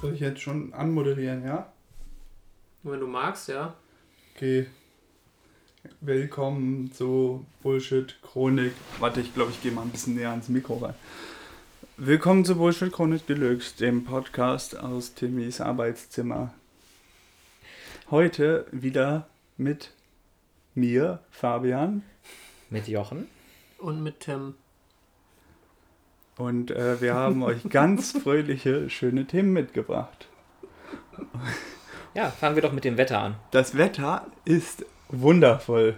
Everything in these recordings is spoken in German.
Soll ich jetzt schon anmoderieren, ja? Wenn du magst, ja. Okay. Willkommen zu Bullshit Chronik. Warte, ich glaube, ich gehe mal ein bisschen näher ans Mikro rein. Willkommen zu Bullshit Chronik Deluxe, dem Podcast aus Timmys Arbeitszimmer. Heute wieder mit mir, Fabian. Mit Jochen. Und mit Tim. Und äh, wir haben euch ganz fröhliche, schöne Themen mitgebracht. Ja, fangen wir doch mit dem Wetter an. Das Wetter ist wundervoll.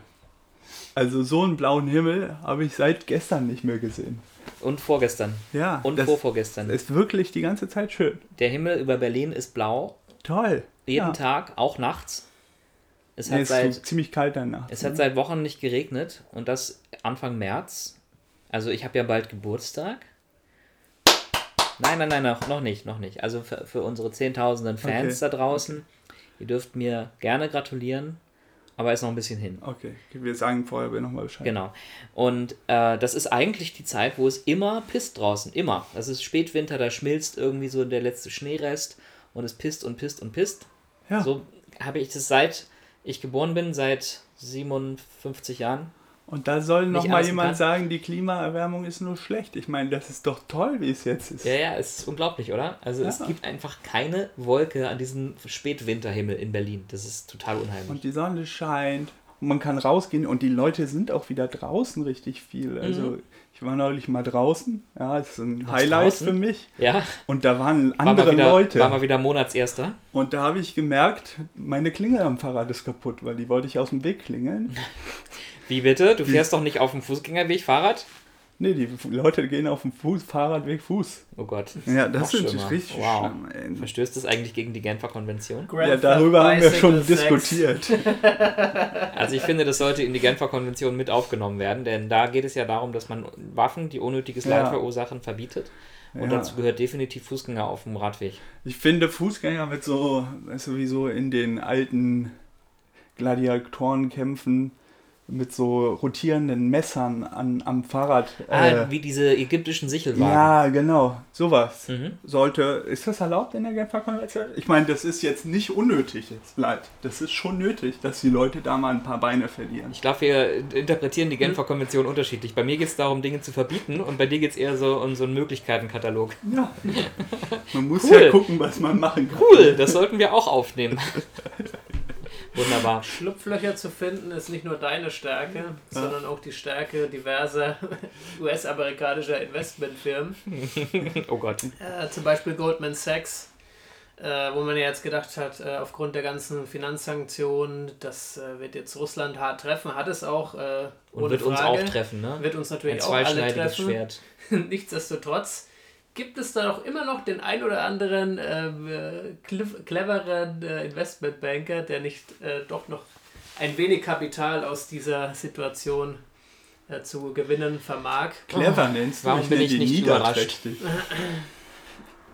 Also so einen blauen Himmel habe ich seit gestern nicht mehr gesehen. Und vorgestern. Ja, Und das vorvorgestern. ist wirklich die ganze Zeit schön. Der Himmel über Berlin ist blau. Toll. Jeden ja. Tag, auch nachts. Es Nee, hat, es seit, ziemlich kalt danach. es hat seit Wochen nicht geregnet. Und das Anfang März. Also ich habe ja bald Geburtstag. Nein, nein, nein, noch, noch nicht, noch nicht. Also für, für unsere zehntausenden Fans Okay, da draußen, ihr dürft mir gerne gratulieren, aber ist noch ein bisschen hin. Okay, wir sagen vorher nochmal Bescheid. Genau. Und äh, das ist eigentlich die Zeit, wo es immer pisst draußen. Immer. Das ist Spätwinter, da schmilzt irgendwie so der letzte Schneerest und es pisst und pisst und pisst. Ja. So habe ich das seit ich geboren bin, seit 57 Jahren. Und da soll nochmal alles jemand kann. sagen, die Klimaerwärmung ist nur schlecht. Ich meine, das ist doch toll, wie es jetzt ist. Ja, ja, es ist unglaublich, oder? Also es Ja. gibt einfach keine Wolke an diesem Spätwinterhimmel in Berlin. Das ist total unheimlich. Und die Sonne scheint. Und man kann rausgehen und die Leute sind auch wieder draußen richtig viel. Also ich war neulich mal draußen. Ja, das ist ein Mhm. Warst Highlight draußen? für mich. ja, Und da waren war andere wieder, Leute. War mal wieder Monatserster. Und da habe ich gemerkt, meine Klingel am Fahrrad ist kaputt, weil die wollte ich aus dem Weg klingeln. Wie bitte? Du fährst doch nicht auf dem Fußgängerweg Fahrrad? Nee, die Leute gehen auf dem Fuß, Fahrradweg Fuß. Oh Gott. Ja, das ist schlimmer. richtig Wow. schlimm. Ey. Verstößt das eigentlich gegen die Genfer Konvention? Ja, darüber haben wir schon Sex. diskutiert. Also ich finde, das sollte in die Genfer Konvention mit aufgenommen werden, denn da geht es ja darum, dass man Waffen, die unnötiges Leid Ja. verursachen, verbietet. Und Ja. dazu gehört definitiv Fußgänger auf dem Radweg. Ich finde Fußgänger mit so, weißt du, wie so in den alten Gladiatorenkämpfen mit so rotierenden Messern an, am Fahrrad. Ah, äh, wie diese ägyptischen Sichelwagen. ja, genau, sowas. Mhm. Sollte, ist das erlaubt in der Genfer Konvention? Ich meine, das ist jetzt nicht unnötig, jetzt bleibt. Das ist schon nötig, dass die Leute da mal ein paar Beine verlieren. Ich glaube, wir interpretieren die Genfer Konvention unterschiedlich. Bei mir geht es darum, Dinge zu verbieten und bei dir geht es eher so um so einen Möglichkeitenkatalog. Ja. Man muss Cool. ja gucken, was man machen kann. Cool, das sollten wir auch aufnehmen. Wunderbar. Schlupflöcher zu finden ist nicht nur deine Stärke, sondern auch die Stärke diverser US-amerikanischer Investmentfirmen. Oh Gott. Äh, zum Beispiel Goldman Sachs, äh, wo man ja jetzt gedacht hat, äh, aufgrund der ganzen Finanzsanktionen, das äh, wird jetzt Russland hart treffen, hat es auch. Äh, Und wird uns Frage. auch treffen, ne? Wird uns Ein natürlich auch alle zweischneidiges treffen. Schwert. Nichtsdestotrotz gibt es da auch immer noch den ein oder anderen ähm, äh, clev- cleveren äh, Investmentbanker, der nicht äh, doch noch ein wenig Kapital aus dieser Situation äh, zu gewinnen vermag. Clever nennst du Warum bin nenn ich die nicht niederträchtig.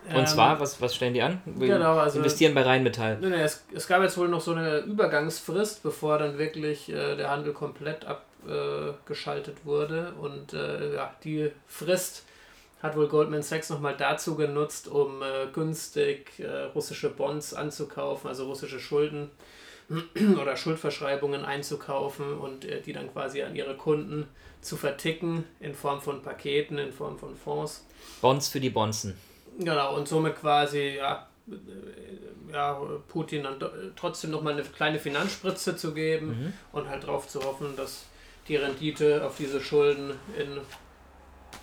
Und Ähm, zwar, was, was stellen die an? Wir genau, also- investieren bei Rheinmetall. Nee, nee, es, es gab jetzt wohl noch so eine Übergangsfrist, bevor dann wirklich äh, der Handel komplett abgeschaltet wurde. Und äh, ja, die Frist hat wohl Goldman Sachs nochmal dazu genutzt, um äh, günstig äh, russische Bonds anzukaufen, also russische Schulden oder Schuldverschreibungen einzukaufen und äh, die dann quasi an ihre Kunden zu verticken in Form von Paketen, in Form von Fonds. Bonds für die Bonzen. Genau, und somit quasi, ja, äh, ja Putin dann do- trotzdem nochmal eine kleine Finanzspritze zu geben und halt darauf zu hoffen, dass die Rendite auf diese Schulden in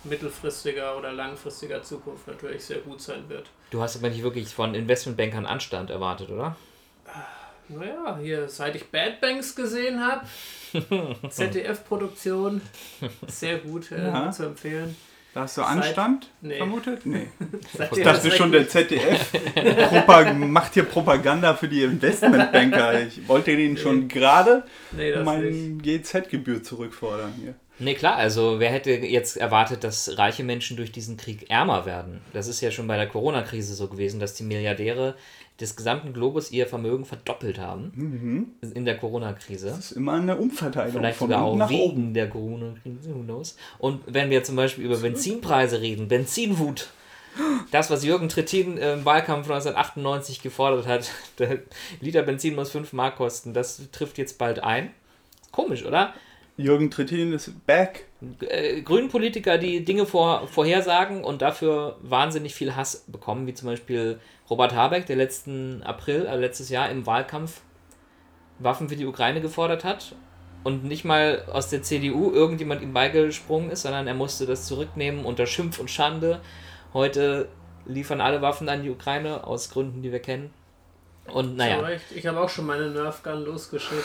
mittelfristiger oder langfristiger Zukunft natürlich sehr gut sein wird. Du hast aber nicht wirklich von Investmentbankern Anstand erwartet, oder? Naja, hier, seit ich Bad Banks gesehen habe, ZDF-Produktion, sehr gut äh, Ja. zu empfehlen. Da hast du Seit- Anstand Nee. vermutet? Nee. Ich dachte schon, der ZDF macht hier Propaganda für die Investmentbanker. Ich wollte denen schon gerade Nee, das nicht. mein GZ-Gebühr zurückfordern hier. Nee, klar, also wer hätte jetzt erwartet, dass reiche Menschen durch diesen Krieg ärmer werden? Das ist ja schon bei der Corona-Krise so gewesen, dass die Milliardäre des gesamten Globus ihr Vermögen verdoppelt haben in der Corona-Krise. Das ist immer eine Umverteilung Vielleicht sogar auch nach oben. wegen der Corona-Krise, who knows. Und wenn wir zum Beispiel über Benzinpreise reden, Benzinwut, das, was Jürgen Trittin im Wahlkampf 1998 gefordert hat, der Liter Benzin muss 5 Mark kosten, das trifft jetzt bald ein. Komisch, oder? Jürgen Trittin ist back. Äh, Grünen Politiker, die Dinge vor, vorhersagen und dafür wahnsinnig viel Hass bekommen, wie zum Beispiel Robert Habeck, der letzten April, äh, letztes Jahr im Wahlkampf Waffen für die Ukraine gefordert hat und nicht mal aus der CDU irgendjemand ihm beigesprungen ist, sondern er musste das zurücknehmen unter Schimpf und Schande. Heute liefern alle Waffen an die Ukraine aus Gründen, die wir kennen. Und naja. Ich habe auch schon meine Nerfgun losgeschickt.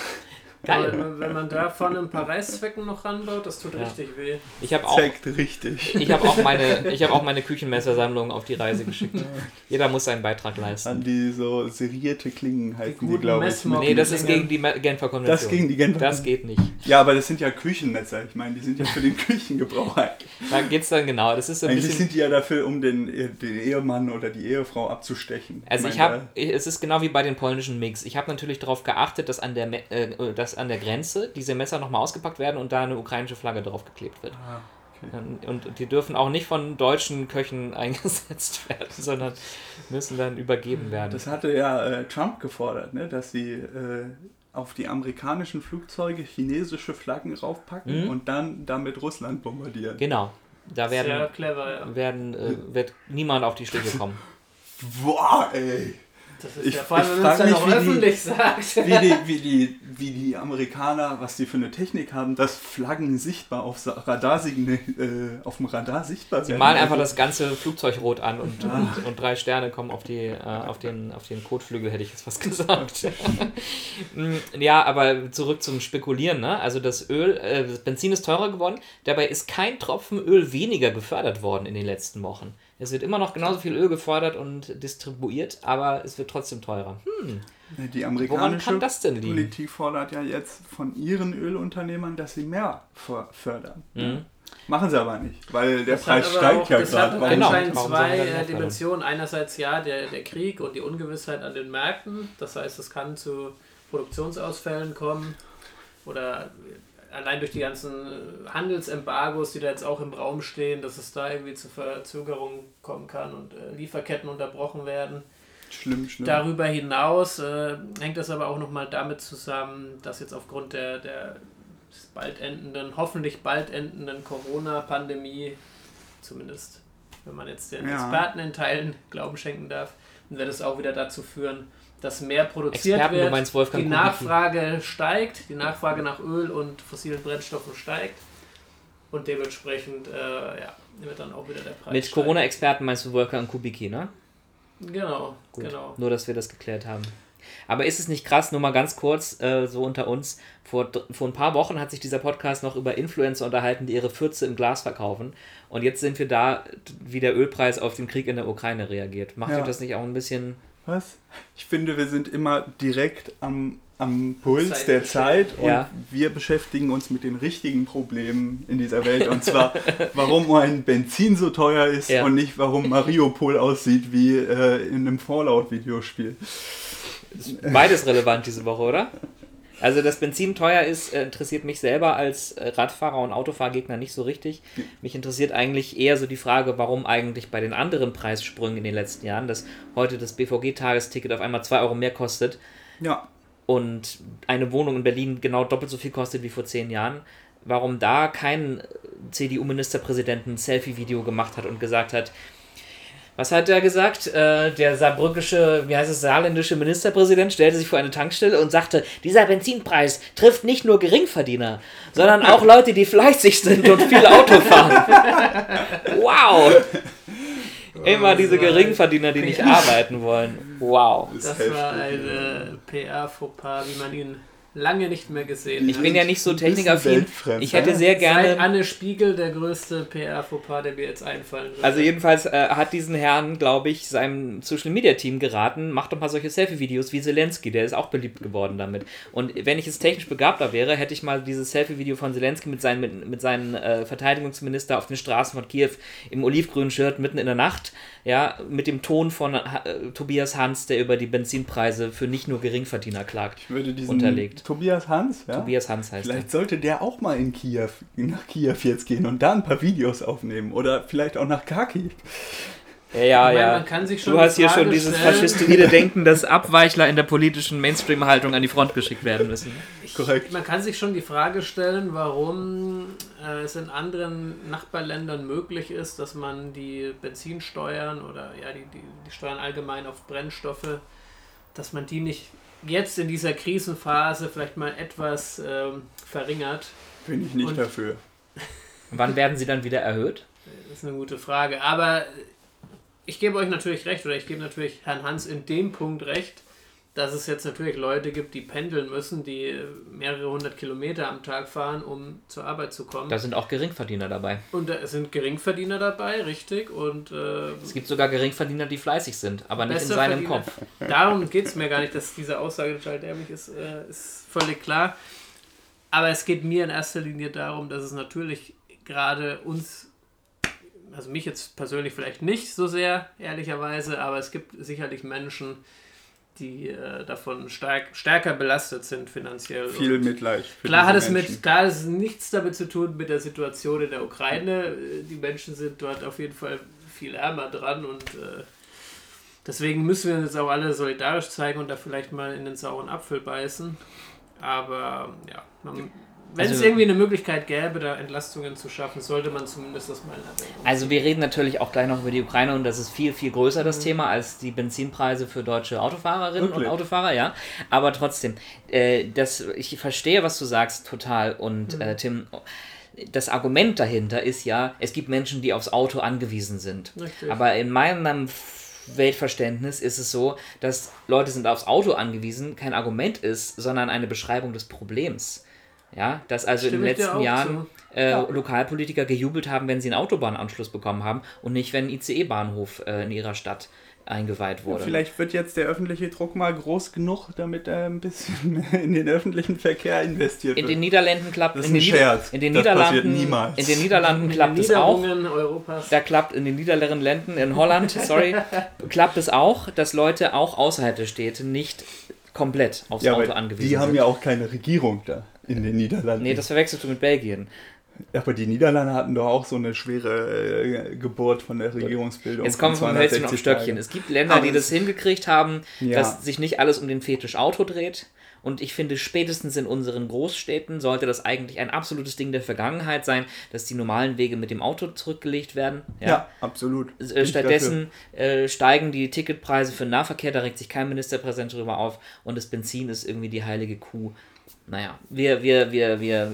Geil. Aber wenn man da vorne ein paar Reißzwecken noch ranbaut, das tut Ja. richtig weh. ich habe auch Zeigt richtig. Ich habe auch meine, ich habe auch meine Küchenmessersammlung auf die Reise geschickt. Jeder muss seinen Beitrag leisten. An die so serierte Klingen heißen die, guten glaube ich. Mit Nee, das ist gegen die Genfer Konvention. Das gegen die Genfer Das geht nicht. Ja, aber das sind ja Küchenmesser. Ich meine, die sind ja für den Küchengebrauch eigentlich. Da geht's dann genau. Das ist Eigentlich bisschen. sind die ja dafür, um den, den Ehemann oder die Ehefrau abzustechen. Also ich meine, habe, es ist genau wie bei den polnischen Mix. Ich habe natürlich darauf geachtet, dass an der, Me- äh, dass an der Grenze diese Messer nochmal ausgepackt werden und da eine ukrainische Flagge draufgeklebt wird. Ah, okay. Und die dürfen auch nicht von deutschen Köchen eingesetzt werden, sondern müssen dann übergeben werden. Das hatte ja äh, Trump gefordert, ne? dass sie äh, auf die amerikanischen Flugzeuge chinesische Flaggen raufpacken Mhm. und dann damit Russland bombardieren. Genau. Da Sehr werden, clever, ja. werden äh, wird niemand auf die Schliche kommen. Boah, ey! Das ist Ich- ja vor allem, wenn man es dann auch wie die- öffentlich sagt. Wie die, wie, die, wie die Amerikaner, was die für eine Technik haben, dass Flaggen sichtbar auf, Radarsigne, äh, auf dem Radar sichtbar Sie werden. malen einfach das ganze Flugzeug rot an und, und, und drei Sterne kommen auf, die, äh, auf, den, auf den Kotflügel, hätte ich jetzt fast gesagt. Mm, ja, aber zurück zum Spekulieren. Ne? Also das Öl, äh, das Benzin ist teurer geworden. Dabei ist kein Tropfen Öl weniger gefördert worden in den letzten Wochen. Es wird immer noch genauso viel Öl gefördert und distribuiert, aber es wird trotzdem teurer. Hm, Die amerikanische kann das denn liegen? Politik fordert ja jetzt von ihren Ölunternehmern, dass sie mehr för- fördern. Mhm. Machen sie aber nicht, weil der Das hat Preis steigt auch- ja Das hat gerade. Genau. Warum sollen wir zwei äh, Dimensionen. Einerseits ja, der, der Krieg und die Ungewissheit an den Märkten. Das heißt, es kann zu Produktionsausfällen kommen. Oder allein durch die ganzen äh, Handelsembargos, die da jetzt auch im Raum stehen, dass es da irgendwie zu Verzögerungen kommen kann und äh, Lieferketten unterbrochen werden. Schlimm, schlimm. Darüber hinaus äh, hängt das aber auch nochmal damit zusammen, dass jetzt aufgrund der, der bald endenden, hoffentlich bald endenden Corona-Pandemie, zumindest wenn man jetzt den Ja. Experten in Teilen Glauben schenken darf, dann wird es auch wieder dazu führen, dass mehr produziert Experten, du wird, meinst Wolfgang die. Nachfrage steigt, die Nachfrage nach Öl und fossilen Brennstoffen steigt und dementsprechend äh, ja, wird dann auch wieder der Preis Mit. Corona-Experten meinst du Wolfgang Kubicki, ne? Genau, Gut. genau. Nur, dass wir das geklärt haben. Aber ist es nicht krass, nur mal ganz kurz, äh, so unter uns, vor, vor ein paar Wochen hat sich dieser Podcast noch über Influencer unterhalten, die ihre Fürze im Glas verkaufen. Und jetzt sind wir da, wie der Ölpreis auf den Krieg in der Ukraine reagiert. Macht Ja. euch das nicht auch ein bisschen... Was? Ich finde, wir sind immer direkt am, am Puls Zeit der. Zeit und Ja. wir beschäftigen uns mit den richtigen Problemen in dieser Welt. Und zwar, warum ein Benzin so teuer ist Ja. und nicht, warum Mariupol aussieht wie äh, in einem Fallout-Videospiel. Beides relevant diese Woche, oder? Also, dass Benzin teuer ist, äh, interessiert mich selber als äh, Radfahrer und Autofahrgegner nicht so richtig. Mich interessiert eigentlich eher so die Frage, warum eigentlich bei den anderen Preissprüngen in den letzten Jahren, dass heute das BVG-Tagesticket auf einmal 2 Euro mehr kostet Ja, und eine Wohnung in Berlin genau doppelt so viel kostet wie vor zehn Jahren, warum da kein CDU-Ministerpräsident ein Selfie-Video gemacht hat und gesagt hat, was hat er gesagt? Äh, der saarbrückische, wie heißt es, saarländische Ministerpräsident stellte sich vor eine Tankstelle und sagte, dieser Benzinpreis trifft nicht nur Geringverdiener, sondern auch Leute, die fleißig sind und viel Auto fahren. Wow! Immer diese Geringverdiener, die nicht arbeiten wollen. Wow. Das war ein äh, PR-Fauxpas, wie man ihn lange nicht mehr gesehen. Ich bin ja nicht so technikaffin. Ich hätte ja? sehr Seit gerne. Anne Spiegel der größte PR-Fauxpas, der mir jetzt einfallen würde. Also jedenfalls äh, hat diesen Herrn, glaube ich, seinem Social Media Team geraten, macht doch mal solche Selfie-Videos wie Zelensky, der ist auch beliebt geworden damit. Und wenn ich jetzt technisch begabter wäre, hätte ich mal dieses Selfie-Video von Zelensky mit seinen, mit, mit seinen äh, Verteidigungsminister auf den Straßen von Kiew im olivgrünen Shirt mitten in der Nacht, ja, mit dem Ton von äh, Tobias Hans, der über die Benzinpreise für nicht nur Geringverdiener klagt. Ich würde diesen Unterlegt. Tobias Hans, ja? Tobias Hans heißt er. Vielleicht sollte der auch mal in Kiew, nach Kiew jetzt gehen und da ein paar Videos aufnehmen. Oder vielleicht auch nach Kharkiv. Ja, ja, meine, ja. man kann sich schon Du die hast hier Frage schon dieses stellen- faschistoide Denken, dass Abweichler in der politischen Mainstream-Haltung an die Front geschickt werden müssen. Korrekt. Man kann sich schon die Frage stellen, warum äh, es in anderen Nachbarländern möglich ist, dass man die Benzinsteuern oder ja die, die, die Steuern allgemein auf Brennstoffe, dass man die nicht jetzt in dieser Krisenphase vielleicht mal etwas ähm, verringert. Bin ich nicht Und- dafür. Wann werden sie dann wieder erhöht? Das ist eine gute Frage. Aber ich gebe euch natürlich recht, oder ich gebe natürlich Herrn Hans in dem Punkt recht, dass es jetzt natürlich Leute gibt, die pendeln müssen, die mehrere hundert Kilometer am Tag fahren, um zur Arbeit zu kommen. Da sind auch Geringverdiener dabei. Und da sind Geringverdiener dabei, richtig. Und äh, Es gibt sogar Geringverdiener, die fleißig sind, aber nicht in seinem Verdiener. Kopf. darum geht es mir gar nicht, dass diese Aussage total dämlich ist, äh, ist völlig klar. Aber es geht mir in erster Linie darum, dass es natürlich gerade uns, also mich jetzt persönlich vielleicht nicht so sehr, ehrlicherweise, aber es gibt sicherlich Menschen, die äh, davon stark, stärker belastet sind finanziell. Viel Und Mitleid. Klar hat es Menschen. mit, klar hat es nichts damit zu tun mit der Situation in der Ukraine. Äh, Die Menschen sind dort auf jeden Fall viel ärmer dran und äh, deswegen müssen wir uns auch alle solidarisch zeigen und da vielleicht mal in den sauren Apfel beißen. Aber ja, man, wenn es Also- irgendwie eine Möglichkeit gäbe, da Entlastungen zu schaffen, sollte man zumindest das mal Erwägung Also wir reden natürlich auch gleich noch über die Ukraine und das ist viel, viel größer das Thema als die Benzinpreise für deutsche Autofahrerinnen Wirklich? und Autofahrer, ja. Aber trotzdem, äh, das, ich verstehe, was du sagst, total. Und äh, Tim, das Argument dahinter ist ja, es gibt Menschen, die aufs Auto angewiesen sind. Richtig. Aber in meinem Weltverständnis ist es so, dass Leute sind aufs Auto angewiesen, kein Argument ist, sondern eine Beschreibung des Problems. Ja, dass also in den Stimme ich dir letzten Jahren äh, Lokalpolitiker gejubelt haben, wenn sie einen Autobahnanschluss bekommen haben und nicht, wenn ein ICE-Bahnhof äh, in ihrer Stadt eingeweiht wurde. Vielleicht wird jetzt der öffentliche Druck mal groß genug, damit er ein bisschen mehr in den öffentlichen Verkehr investiert in wird. den Niederlanden klappt Das ist in den, ein Scherz. in den Das passiert Niederlanden niemals. in den Niederlanden In den klappt es auch. Europas. Da klappt in den niederländischen Ländern, in Holland, sorry, klappt es auch, dass Leute auch außerhalb der Städte nicht komplett aufs ja, Auto angewiesen die haben sind. ja auch keine Regierung da in den Niederlanden. nee, das verwechselst du mit Belgien. aber die Niederlande hatten doch auch so eine schwere äh, Geburt von der Regierungsbildung. Jetzt kommen wir von vom Hölzchen auf 260 Stöckchen. Es gibt Länder, Aber die das hingekriegt haben, Ja. dass sich nicht alles um den Fetisch Auto dreht. Und ich finde, spätestens in unseren Großstädten sollte das eigentlich ein absolutes Ding der Vergangenheit sein, dass die normalen Wege mit dem Auto zurückgelegt werden. Ja, absolut. Bin Äh, Stattdessen äh, steigen die Ticketpreise für den Nahverkehr, da regt sich kein Ministerpräsident drüber auf und das Benzin ist irgendwie die heilige Kuh. Naja, wir, wir, wir, wir,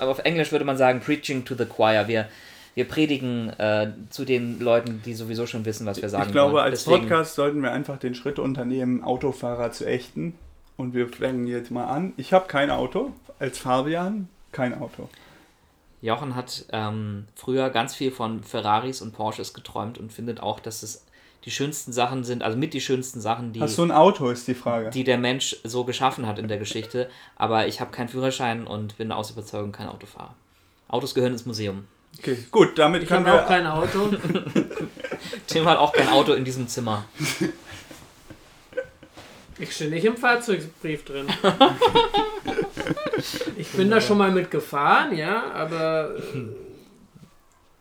auf Englisch würde man sagen, preaching to the choir. Wir, wir predigen äh, zu den Leuten, die sowieso schon wissen, was wir sagen Ich glaube, wollen. als Deswegen- Podcast sollten wir einfach den Schritt unternehmen, Autofahrer zu ächten. Und wir fangen jetzt mal an. Ich habe kein Auto. Als Fabian kein Auto. Jochen hat ähm, früher ganz viel von Ferraris und Porsches geträumt und findet auch, dass es die schönsten Sachen sind, also mit die schönsten Sachen, die, Hast du ein Auto, ist die Frage. die der Mensch so geschaffen hat in der Geschichte. Aber ich habe keinen Führerschein und bin aus Überzeugung kein Autofahrer. Autos gehören ins Museum. Okay, gut, damit Ich können habe wir. auch kein Auto. Tim hat auch kein Auto in diesem Zimmer. Ich stehe nicht im Fahrzeugbrief drin. ich bin da schon mal mitgefahren, ja, aber äh,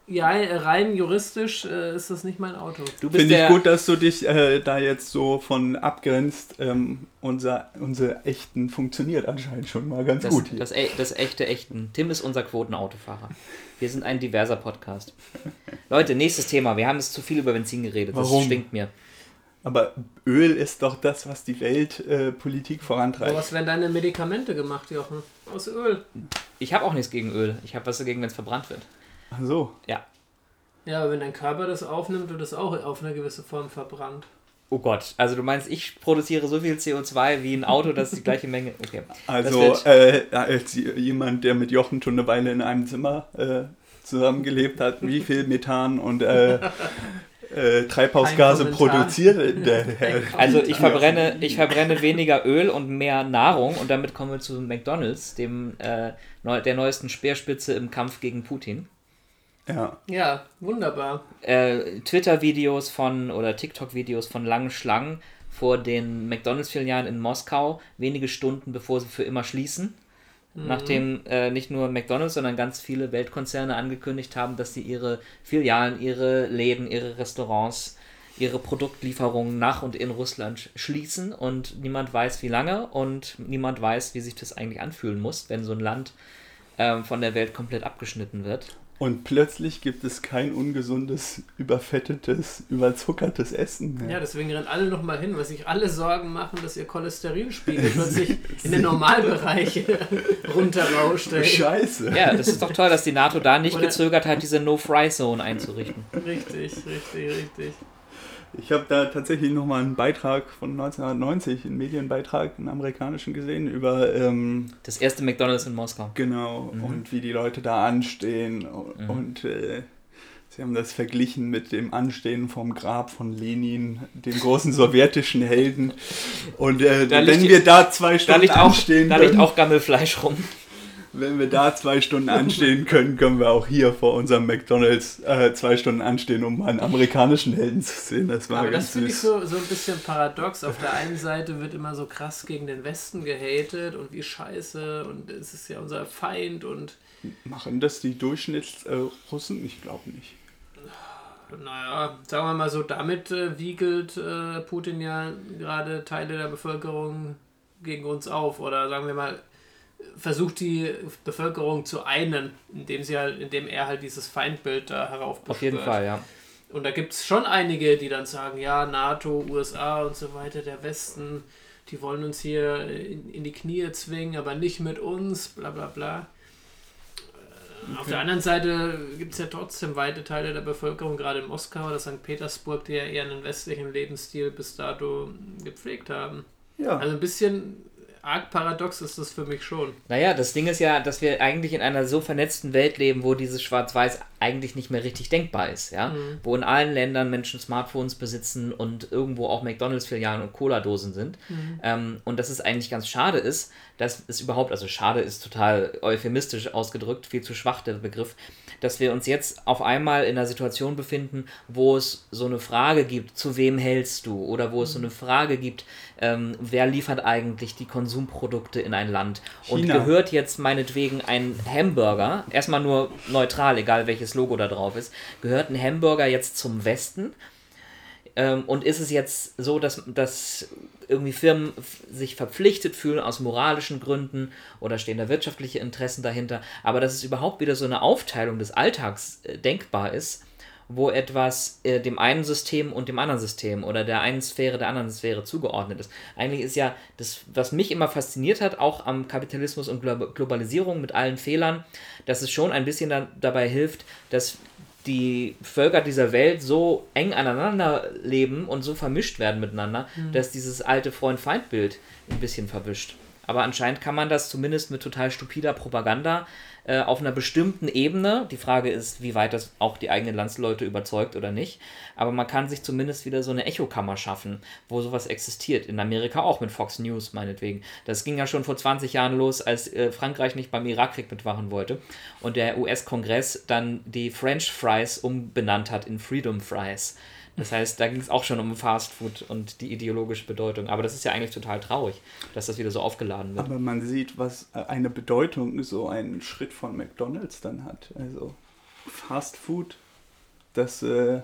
ja, rein juristisch äh, ist das nicht mein Auto. Du bist Finde ich gut, dass du dich äh, da jetzt so von abgrenzt. Ähm, unser, unser Echten funktioniert anscheinend schon mal ganz das, gut hier. das, e- das echte Echten. Tim ist unser Quotenautofahrer. Wir sind ein diverser Podcast. Leute, nächstes Thema. Wir haben jetzt zu viel über Benzin geredet. Das Warum? stinkt mir. Aber Öl ist doch das, was die Weltpolitik äh, Politik vorantreibt. Aber was werden deine Medikamente gemacht, Jochen? Aus Öl. Ich habe auch nichts gegen Öl. Ich habe was dagegen, wenn es verbrannt wird. Ach so. Ja. Ja, aber wenn dein Körper das aufnimmt, wird es auch auf eine gewisse Form verbrannt. Oh Gott, also du meinst, ich produziere so viel CO2 wie ein Auto, das die gleiche Menge. Okay. Also wird- äh, als jemand, der mit Jochen schon eine Weile in einem Zimmer äh, zusammengelebt hat, wie viel Methan und äh, äh, Treibhausgase produziert der Herr? Also ich verbrenne, ich verbrenne weniger Öl und mehr Nahrung und damit kommen wir zu McDonalds, dem äh, neu, der neuesten Speerspitze im Kampf gegen Putin. Ja, Ja, wunderbar. Äh, Twitter-Videos von oder TikTok-Videos von langen Schlangen vor den McDonalds-Filialen in Moskau, wenige Stunden bevor sie für immer schließen. Nachdem äh, nicht nur McDonalds, sondern ganz viele Weltkonzerne angekündigt haben, dass sie ihre Filialen, ihre Läden, ihre Restaurants, ihre Produktlieferungen nach und in Russland sch- schließen und niemand weiß wie lange und niemand weiß, wie sich das eigentlich anfühlen muss, wenn so ein Land ähm, von der Welt komplett abgeschnitten wird. Und plötzlich gibt es kein ungesundes, überfettetes, überzuckertes Essen mehr. Ja, deswegen rennen alle nochmal hin, weil sich alle Sorgen machen, dass ihr Cholesterinspiegel plötzlich in den Normalbereich runterrauscht. ey. Scheiße. Ja, das ist doch toll, dass die NATO da nicht Oder- gezögert hat, diese No-Fry-Zone einzurichten. Richtig, richtig, richtig. Ich habe da tatsächlich nochmal einen Beitrag von 1990, einen Medienbeitrag, einen amerikanischen gesehen, über ähm, Das erste McDonalds in Moskau. Genau, Mhm. und wie die Leute da anstehen. Und, Mhm. und äh, sie haben das verglichen mit dem Anstehen vom Grab von Lenin, dem großen sowjetischen Helden. Und äh, Da wenn liegt- wir da zwei Da Stunden liegt auch, anstehen da liegt auch Gammelfleisch rum. Wenn wir da zwei Stunden anstehen können, können wir auch hier vor unserem McDonalds äh, zwei Stunden anstehen, um einen amerikanischen Helden zu sehen. Das war Aber das ganz finde ich so, so ein bisschen paradox. Auf der einen Seite wird immer so krass gegen den Westen gehatet und wie scheiße und es ist ja unser Feind und Machen das die Durchschnittsrussen? ich glaube nicht. naja, sagen wir mal so, damit äh, wiegelt äh, Putin ja gerade Teile der Bevölkerung gegen uns auf. Oder sagen wir mal, versucht die Bevölkerung zu einen, indem sie halt, indem er halt dieses Feindbild da heraufbeschwört. Auf jeden Fall, ja. Und da gibt es schon einige, die dann sagen, ja, NATO, USA und so weiter, der Westen, die wollen uns hier in, in die Knie zwingen, aber nicht mit uns, bla bla bla. Äh, Auf der anderen Seite gibt es ja trotzdem weite Teile der Bevölkerung, gerade in Moskau oder St. Petersburg, die ja eher einen westlichen Lebensstil bis dato gepflegt haben. Ja. Also ein bisschen arg paradox ist das für mich schon. Naja, das Ding ist ja, dass wir eigentlich in einer so vernetzten Welt leben, wo dieses Schwarz-Weiß eigentlich nicht mehr richtig denkbar ist, ja. Mhm. Wo in allen Ländern Menschen Smartphones besitzen und irgendwo auch McDonalds-Filialen und Cola-Dosen sind. Ähm, und dass es eigentlich ganz schade ist, dass es überhaupt, also schade ist total euphemistisch ausgedrückt, viel zu schwach der Begriff, dass wir uns jetzt auf einmal in einer Situation befinden, wo es so eine Frage gibt, zu wem hältst du? Oder wo es so eine Frage gibt, ähm, wer liefert eigentlich die Konsumprodukte in ein Land? Und China. gehört jetzt meinetwegen ein Hamburger, erstmal nur neutral, egal welches Logo da drauf ist, gehört ein Hamburger jetzt zum Westen? Ähm, und ist es jetzt so, dass, dass irgendwie Firmen sich verpflichtet fühlen aus moralischen Gründen oder stehen da wirtschaftliche Interessen dahinter, aber dass es überhaupt wieder so eine Aufteilung des Alltags äh, denkbar ist, wo etwas äh, dem einen System und dem anderen System oder der einen Sphäre der anderen Sphäre zugeordnet ist. Eigentlich ist ja das, was mich immer fasziniert hat, auch am Kapitalismus und Glo Globalisierung mit allen Fehlern, dass es schon ein bisschen da, dabei hilft, dass die Völker dieser Welt so eng aneinander leben und so vermischt werden miteinander, dass dieses alte Freund-Feind-Bild ein bisschen verwischt. Aber anscheinend kann man das zumindest mit total stupider Propaganda äh, auf einer bestimmten Ebene, die Frage ist, wie weit das auch die eigenen Landsleute überzeugt oder nicht, aber man kann sich zumindest wieder so eine Echokammer schaffen, wo sowas existiert. In Amerika auch mit Fox News meinetwegen. Das ging ja schon vor 20 Jahren los, als äh, Frankreich nicht beim Irakkrieg mitmachen wollte und der US-Kongress dann die French Fries umbenannt hat in Freedom Fries. Das heißt, da ging es auch schon um Fast Food und die ideologische Bedeutung. Aber das ist ja eigentlich total traurig, dass das wieder so aufgeladen wird. Aber man sieht, was äh, eine Bedeutung so ein Schritt von McDonalds dann hat. Also Fast Food, das äh,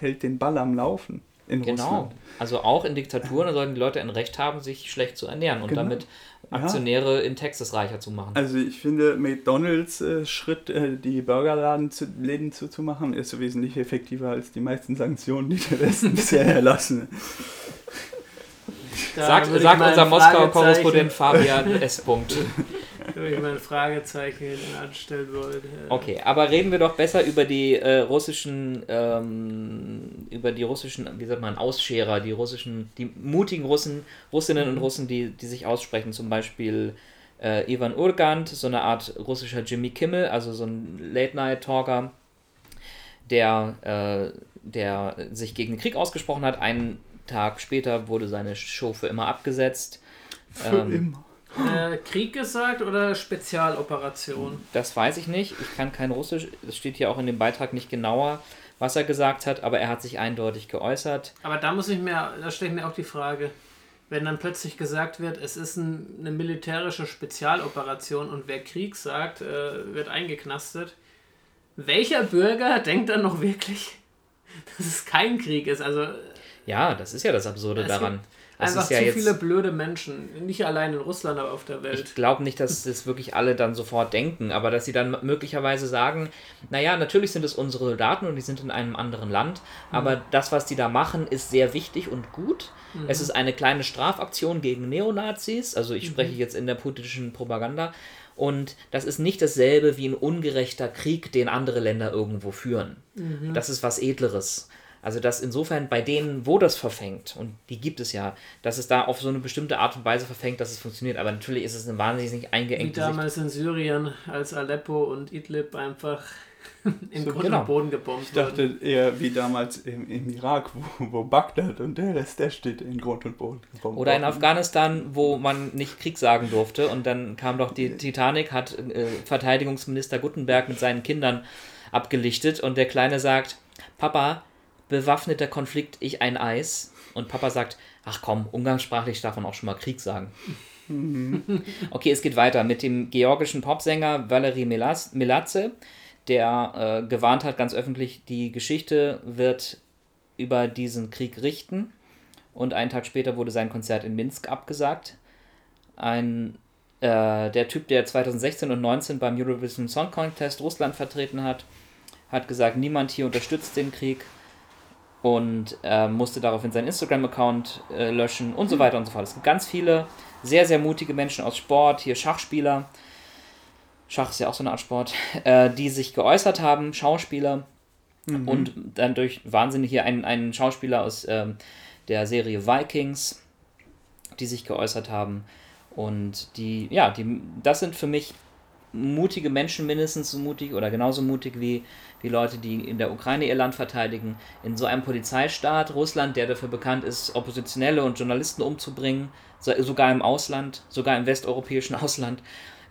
hält den Ball am Laufen in Genau. Russland. Also auch in Diktaturen sollten die Leute ein Recht haben, sich schlecht zu ernähren und Genau. damit Ja. Aktionäre in Texas reicher zu machen. Also ich finde, McDonalds äh, Schritt, äh, die Burgerläden zu, Läden zuzumachen, ist wesentlich effektiver als die meisten Sanktionen, die der Westen bisher erlassen. Da sagt sagt unser Moskauer Korrespondent Fabian S. Punkt. Wenn ich mal ein Fragezeichen hinten anstellen wollte. Okay, aber reden wir doch besser über die äh, russischen, ähm, über die russischen, wie sagt man, Ausscherer, die russischen, die mutigen Russen, Russinnen und Russen, die, die sich aussprechen, zum Beispiel äh, Ivan Urgant, so eine Art russischer Jimmy Kimmel, also so ein Late-Night-Talker, der, äh, der sich gegen den Krieg ausgesprochen hat. Einen Tag später wurde seine Show für immer abgesetzt. Für Ähm, immer. Äh, Krieg gesagt oder Spezialoperation? Das weiß ich nicht. Ich kann kein Russisch. Es steht hier auch in dem Beitrag nicht genauer, was er gesagt hat, aber er hat sich eindeutig geäußert. Aber da muss ich mir, da stelle ich mir auch die Frage, wenn dann plötzlich gesagt wird, es ist ein, eine militärische Spezialoperation und wer Krieg sagt, äh, wird eingeknastet. Welcher Bürger denkt dann noch wirklich, dass es kein Krieg ist? Also Ja, das ist ja das Absurde daran. Das einfach ja zu viele blöde Menschen, nicht allein in Russland, aber auf der Welt. Ich glaube nicht, dass das wirklich alle dann sofort denken, aber dass sie dann möglicherweise sagen, naja, natürlich sind es unsere Soldaten und die sind in einem anderen Land, aber das, was die da machen, ist sehr wichtig und gut. Es ist eine kleine Strafaktion gegen Neonazis, also ich spreche jetzt in der politischen Propaganda. Und das ist nicht dasselbe wie ein ungerechter Krieg, den andere Länder irgendwo führen. Das ist was Edleres. Also, dass insofern bei denen, wo das verfängt, und die gibt es ja, dass es da auf so eine bestimmte Art und Weise verfängt, dass es funktioniert. Aber natürlich ist es eine wahnsinnig Wie eingeengte Sicht. damals in Syrien, als Aleppo und Idlib einfach in So, Grund genau. und Boden gebombt Ich wurden. dachte eher wie damals im, im Irak, wo, wo Bagdad und der Rest, der steht in Grund und Boden. gebombt Oder in worden. Afghanistan, wo man nicht Krieg sagen durfte. Und dann kam doch die Titanic, hat äh, Verteidigungsminister Guttenberg mit seinen Kindern abgelichtet. Und der Kleine sagt, Papa, bewaffneter Konflikt, ich ein Eis. Und Papa sagt, ach komm, umgangssprachlich darf man auch schon mal Krieg sagen. Okay, es geht weiter mit dem georgischen Popsänger Valery Melatze, der äh, gewarnt hat ganz öffentlich, die Geschichte wird über diesen Krieg richten. Und einen Tag später wurde sein Konzert in Minsk abgesagt. Ein, äh, der Typ, der 2016 und 2019 beim Eurovision Song Contest Russland vertreten hat, hat gesagt, niemand hier unterstützt den Krieg und äh, musste daraufhin seinen Instagram-Account äh, löschen und so weiter und so fort. Es gibt ganz viele sehr, sehr mutige Menschen aus Sport, hier Schachspieler, Schach ist ja auch so eine Art Sport, äh, die sich geäußert haben, Schauspieler und dann durch wahnsinnig hier ein, ein Schauspieler aus ähm, der Serie Vikings, die sich geäußert haben. Und die, ja, die, das sind für mich mutige Menschen, mindestens so mutig oder genauso mutig wie, wie Leute, die in der Ukraine ihr Land verteidigen. In so einem Polizeistaat, Russland, der dafür bekannt ist, Oppositionelle und Journalisten umzubringen, so, sogar im Ausland, sogar im westeuropäischen Ausland,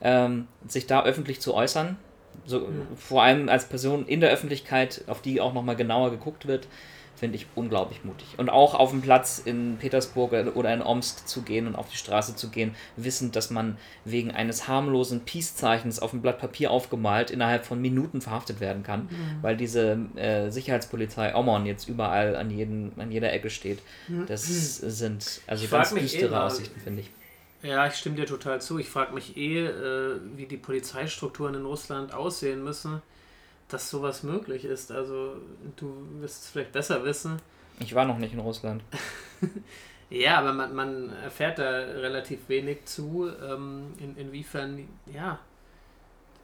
ähm, sich da öffentlich zu äußern. So, Vor allem als Person in der Öffentlichkeit, auf die auch nochmal genauer geguckt wird, finde ich unglaublich mutig. Und auch auf dem Platz in Petersburg oder in Omsk zu gehen und auf die Straße zu gehen, wissend, dass man wegen eines harmlosen Peace-Zeichens auf dem Blatt Papier aufgemalt innerhalb von Minuten verhaftet werden kann, weil diese äh, Sicherheitspolizei Omon jetzt überall an, jeden, an jeder Ecke steht. Das sind also Ich ganz mich eh düstere mal- Aussichten, finde ich. Ja, ich stimme dir total zu. Ich frage mich eh, äh, wie die Polizeistrukturen in Russland aussehen müssen, dass sowas möglich ist. Also, du wirst es vielleicht besser wissen. Ich war noch nicht in Russland. Ja, aber man, man erfährt da relativ wenig zu, ähm, in, inwiefern, ja,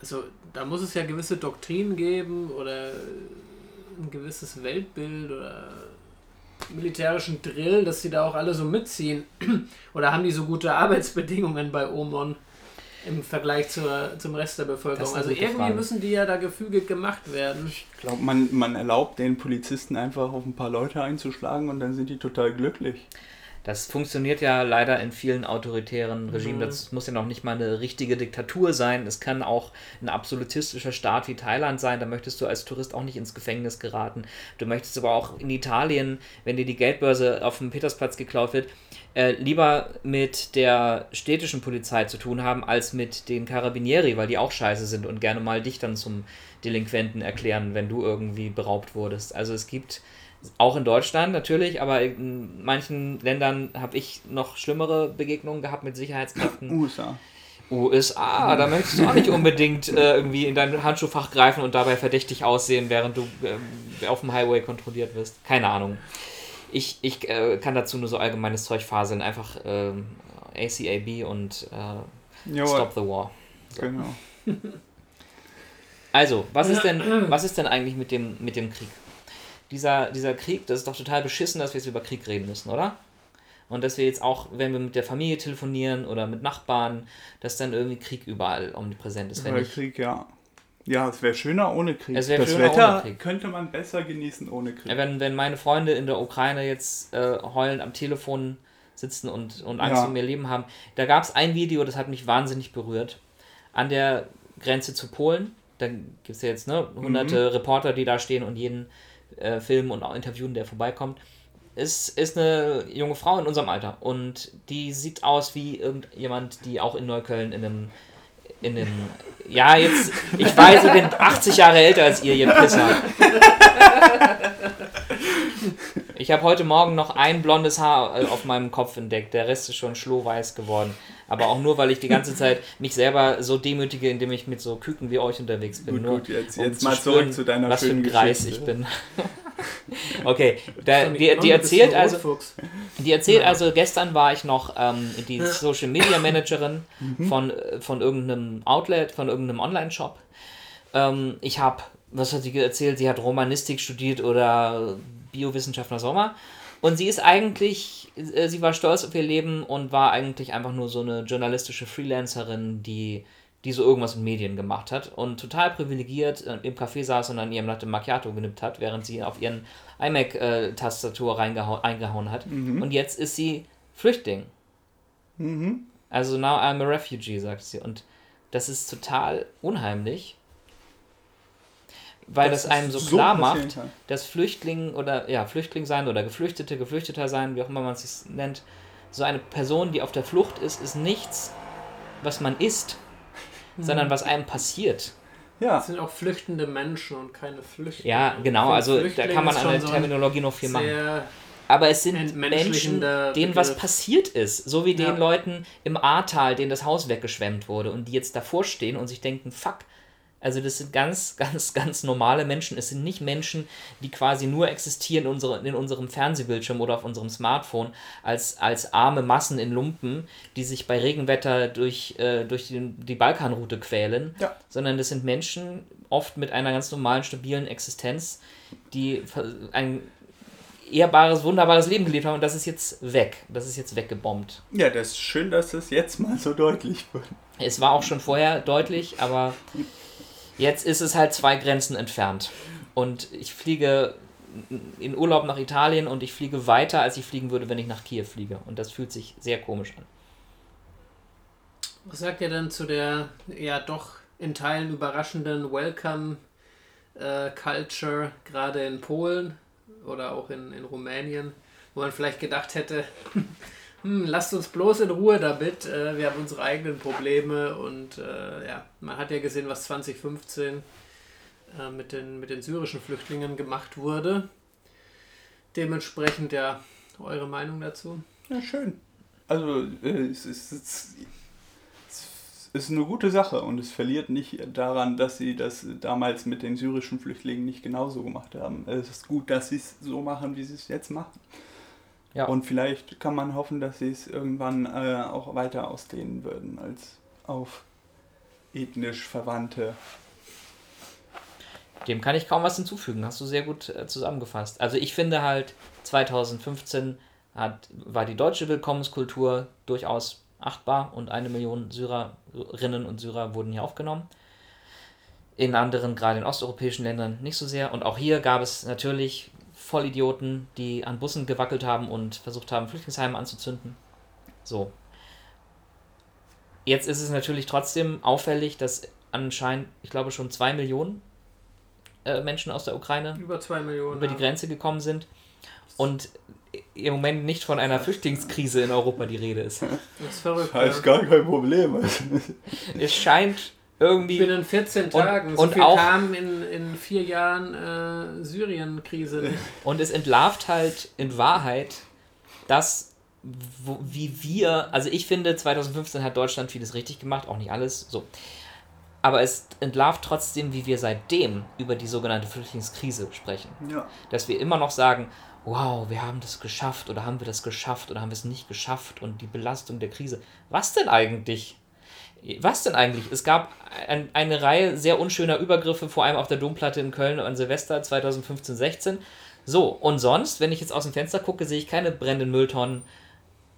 also da muss es ja gewisse Doktrinen geben oder ein gewisses Weltbild oder militärischen Drill, dass sie da auch alle so mitziehen. Oder haben die so gute Arbeitsbedingungen bei Omon im Vergleich zur, zum Rest der Bevölkerung? Also irgendwie Frage. müssen die ja da gefügig gemacht werden. Ich glaube, man, man erlaubt den Polizisten einfach auf ein paar Leute einzuschlagen und dann sind die total glücklich. Das funktioniert ja leider in vielen autoritären Regimen. Mhm. Das muss ja noch nicht mal eine richtige Diktatur sein. Es kann auch ein absolutistischer Staat wie Thailand sein. Da möchtest du als Tourist auch nicht ins Gefängnis geraten. Du möchtest aber auch in Italien, wenn dir die Geldbörse auf dem Petersplatz geklaut wird, äh, lieber mit der städtischen Polizei zu tun haben, als mit den Carabinieri, weil die auch scheiße sind und gerne mal dich dann zum Delinquenten erklären, wenn du irgendwie beraubt wurdest. Also es gibt auch in Deutschland natürlich, aber in manchen Ländern habe ich noch schlimmere Begegnungen gehabt mit Sicherheitskräften. USA. USA, da möchtest du auch nicht unbedingt äh, irgendwie in dein Handschuhfach greifen und dabei verdächtig aussehen, während du ähm, auf dem Highway kontrolliert wirst. Keine Ahnung. Ich, ich äh, kann dazu nur so allgemeines Zeug faseln. Einfach ähm, ACAB und äh, Stop the War. Genau. Also, was ist denn, was ist denn eigentlich mit dem, mit dem Krieg? Dieser, dieser Krieg, das ist doch total beschissen, dass wir jetzt über Krieg reden müssen, oder? Und dass wir jetzt auch, wenn wir mit der Familie telefonieren oder mit Nachbarn, dass dann irgendwie Krieg überall omnipräsent ist. Wenn ich, Krieg, ja. Ja, es wäre schöner ohne Krieg. Es wär das schöner Wetter ohne Krieg. könnte man besser genießen ohne Krieg. wenn, wenn meine Freunde in der Ukraine jetzt äh, heulend am Telefon sitzen und, und Angst Ja. um ihr Leben haben, da gab es ein Video, das hat mich wahnsinnig berührt. An der Grenze zu Polen, da gibt es ja jetzt ne, hunderte Mhm. Reporter, die da stehen und jeden äh, filmen und auch interviewen, der vorbeikommt. Es ist eine junge Frau in unserem Alter und die sieht aus wie irgendjemand, die auch in Neukölln in einem in einem ja jetzt ich weiß ich bin 80 Jahre älter als ihr ihr Pisser ich habe heute Morgen noch ein blondes Haar äh, auf meinem Kopf entdeckt. Der Rest ist schon schlohweiß geworden. Aber auch nur, weil ich die ganze Zeit mich selber so demütige, indem ich mit so Küken wie euch unterwegs bin. Gut, nur gut, jetzt, um jetzt zu mal spüren, zurück zu deiner was für ein Greis Geschichte. ich bin. okay, da, die, noch die erzählt also, die erzählt also, gestern war ich noch ähm, die Social Media Managerin von, äh, von irgendeinem Outlet, von irgendeinem Online-Shop. Ähm, ich habe, was hat sie erzählt? Sie hat Romanistik studiert oder Biowissenschaft, was auch immer. Und sie ist eigentlich, sie war stolz auf ihr Leben und war eigentlich einfach nur so eine journalistische Freelancerin, die, die so irgendwas in Medien gemacht hat und total privilegiert äh, im Café saß und an ihrem Latte Macchiato genippt hat, während sie auf ihren iMac-Tastatur reingehauen, eingehauen hat. Und jetzt ist sie Flüchtling. Mhm. Also now I'm a refugee, sagt sie. Und das ist total unheimlich, weil das, Dass einem so so klar macht, kann. dass Flüchtling oder ja, Flüchtling sein oder Geflüchtete, Geflüchteter sein, wie auch immer man es sich nennt, so eine Person, die auf der Flucht ist, ist nichts, was man ist, sondern was einem passiert. Ja, Das sind auch flüchtende Menschen und keine Flüchtlinge. Ja, genau, also da kann man an schon der so Terminologie noch viel machen. Aber es sind Menschen, denen was Begriff. passiert ist. So wie den Ja. Leuten im Ahrtal, denen das Haus weggeschwemmt wurde und die jetzt davor stehen und sich denken, fuck. Also das sind ganz, ganz, ganz normale Menschen. Es sind nicht Menschen, die quasi nur existieren in, unsere, in unserem Fernsehbildschirm oder auf unserem Smartphone als, als arme Massen in Lumpen, die sich bei Regenwetter durch, äh, durch die, die Balkanroute quälen. Ja. Sondern das sind Menschen oft mit einer ganz normalen, stabilen Existenz, die ein ehrbares, wunderbares Leben gelebt haben und das ist jetzt weg. Das ist jetzt weggebombt. ja, das ist schön, dass das jetzt mal so deutlich wird. Es war auch schon vorher deutlich, aber jetzt ist es halt zwei Grenzen entfernt. Und ich fliege in Urlaub nach Italien und ich fliege weiter, als ich fliegen würde, wenn ich nach Kiew fliege. Und das fühlt sich sehr komisch an. Was sagt ihr denn zu der ja doch in Teilen überraschenden Welcome äh, Culture, gerade in Polen oder auch in, in Rumänien, wo man vielleicht gedacht hätte, hm, lasst uns bloß in Ruhe damit, äh, wir haben unsere eigenen Probleme und äh, ja, man hat ja gesehen, was 2015 äh, mit, den, mit den syrischen Flüchtlingen gemacht wurde. Dementsprechend ja, eure Meinung dazu? Ja, schön. Also, äh, es ist, es ist eine gute Sache und es verliert nicht daran, dass sie das damals mit den syrischen Flüchtlingen nicht genauso gemacht haben. Es ist gut, dass sie es so machen, wie sie es jetzt machen. Ja. Und vielleicht kann man hoffen, dass sie es irgendwann äh, auch weiter ausdehnen würden als auf ethnisch Verwandte. Dem kann ich kaum was hinzufügen. Hast du sehr gut äh, zusammengefasst. Also ich finde halt, 2015 hat, war die deutsche Willkommenskultur durchaus achtbar und eine Million Syrerinnen und Syrer wurden hier aufgenommen. In anderen, gerade in osteuropäischen Ländern, nicht so sehr. Und auch hier gab es natürlich Vollidioten, die an Bussen gewackelt haben und versucht haben, Flüchtlingsheime anzuzünden. So. Jetzt ist es natürlich trotzdem auffällig, dass anscheinend, ich glaube, schon zwei Millionen äh, Menschen aus der Ukraine Über zwei Millionen. über die ja. Grenze gekommen sind und im Moment nicht von einer Flüchtlingskrise in Europa die Rede ist. Das ist verrückt. Das ist gar kein Problem. Es scheint irgendwie. Binnen 14 Tagen. so und viel auch- kam in, in vier Jahren äh, Syrien-Krise. Und es entlarvt halt in Wahrheit, dass, wo, wie wir, also ich finde, 2015 hat Deutschland vieles richtig gemacht, auch nicht alles, so. Aber es entlarvt trotzdem, wie wir seitdem über die sogenannte Flüchtlingskrise sprechen. Ja. Dass wir immer noch sagen, wow, wir haben das geschafft oder haben wir das geschafft oder haben wir es nicht geschafft und die Belastung der Krise. Was denn eigentlich? Was denn eigentlich? Es gab ein, eine Reihe sehr unschöner Übergriffe, vor allem auf der Domplatte in Köln an Silvester 2015-16. So, und sonst, wenn ich jetzt aus dem Fenster gucke, sehe ich keine brennenden Mülltonnen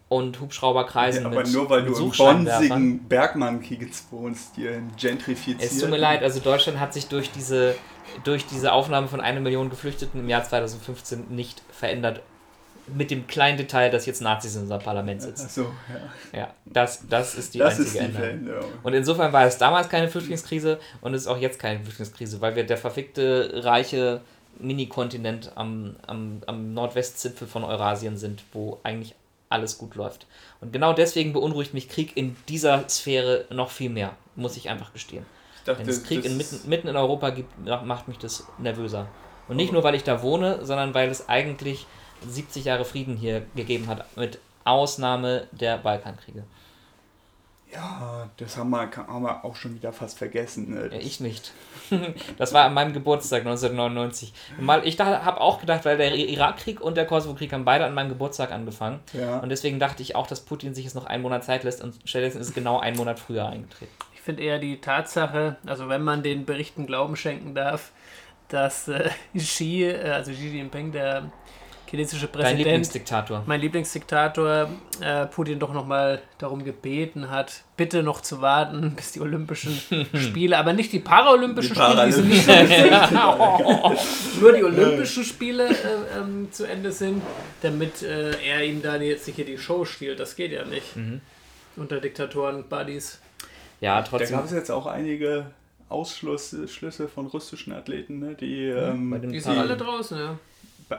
und Hubschrauberkreisen Ja, aber mit, nur weil mit du im bonsigen Bergmann-Kiez wohnst, hier in gentrifiziert. Es tut mir leid, also Deutschland hat sich durch diese, durch diese Aufnahme von einer Million Geflüchteten im Jahr 2015 nicht verändert. Mit dem kleinen Detail, dass jetzt Nazis in unserem Parlament sitzen. Achso, ja. Ja, das, das ist die Das einzige ist die Änderung. Und insofern war es damals keine Flüchtlingskrise und es ist auch jetzt keine Flüchtlingskrise, weil wir der verfickte, reiche Mini-Kontinent am, am, am Nordwestzipfel von Eurasien sind, wo eigentlich alles gut läuft. Und genau deswegen beunruhigt mich Krieg in dieser Sphäre noch viel mehr, muss ich einfach gestehen. Ich dachte, Wenn es Krieg in, mitten, mitten in Europa gibt, macht mich das nervöser. Und nicht nur, weil ich da wohne, sondern weil es eigentlich 70 Jahre Frieden hier gegeben hat, mit Ausnahme der Balkankriege. Ja, das haben wir, haben wir auch schon wieder fast vergessen. Ne? Ja, ich nicht. Das war an meinem Geburtstag 1999. Mal, ich habe auch gedacht, weil der Irakkrieg und der Kosovo-Krieg haben beide an meinem Geburtstag angefangen. Ja. Und deswegen dachte ich auch, dass Putin sich jetzt noch einen Monat Zeit lässt und stattdessen ist es genau einen Monat früher eingetreten. Ich finde eher die Tatsache, also wenn man den Berichten Glauben schenken darf, dass äh, Xi, äh, also Xi Jinping, der chinesische Dein Präsident, Lieblingsdiktator. mein Lieblingsdiktator, äh, Putin doch nochmal darum gebeten hat, bitte noch zu warten, bis die Olympischen Spiele, aber nicht die Paralympischen Die Spiele, die sind nicht so nur die Olympischen Spiele äh, ähm, zu Ende sind, damit äh, er ihm dann jetzt nicht hier die Show stiehlt. Das geht ja nicht. Mhm. Unter Diktatoren-Buddies. Ja, Da trotzdem. gab es jetzt auch einige Ausschlüsse von russischen Athleten, ne? die, ähm, bei den Die die sind alle draußen, ja.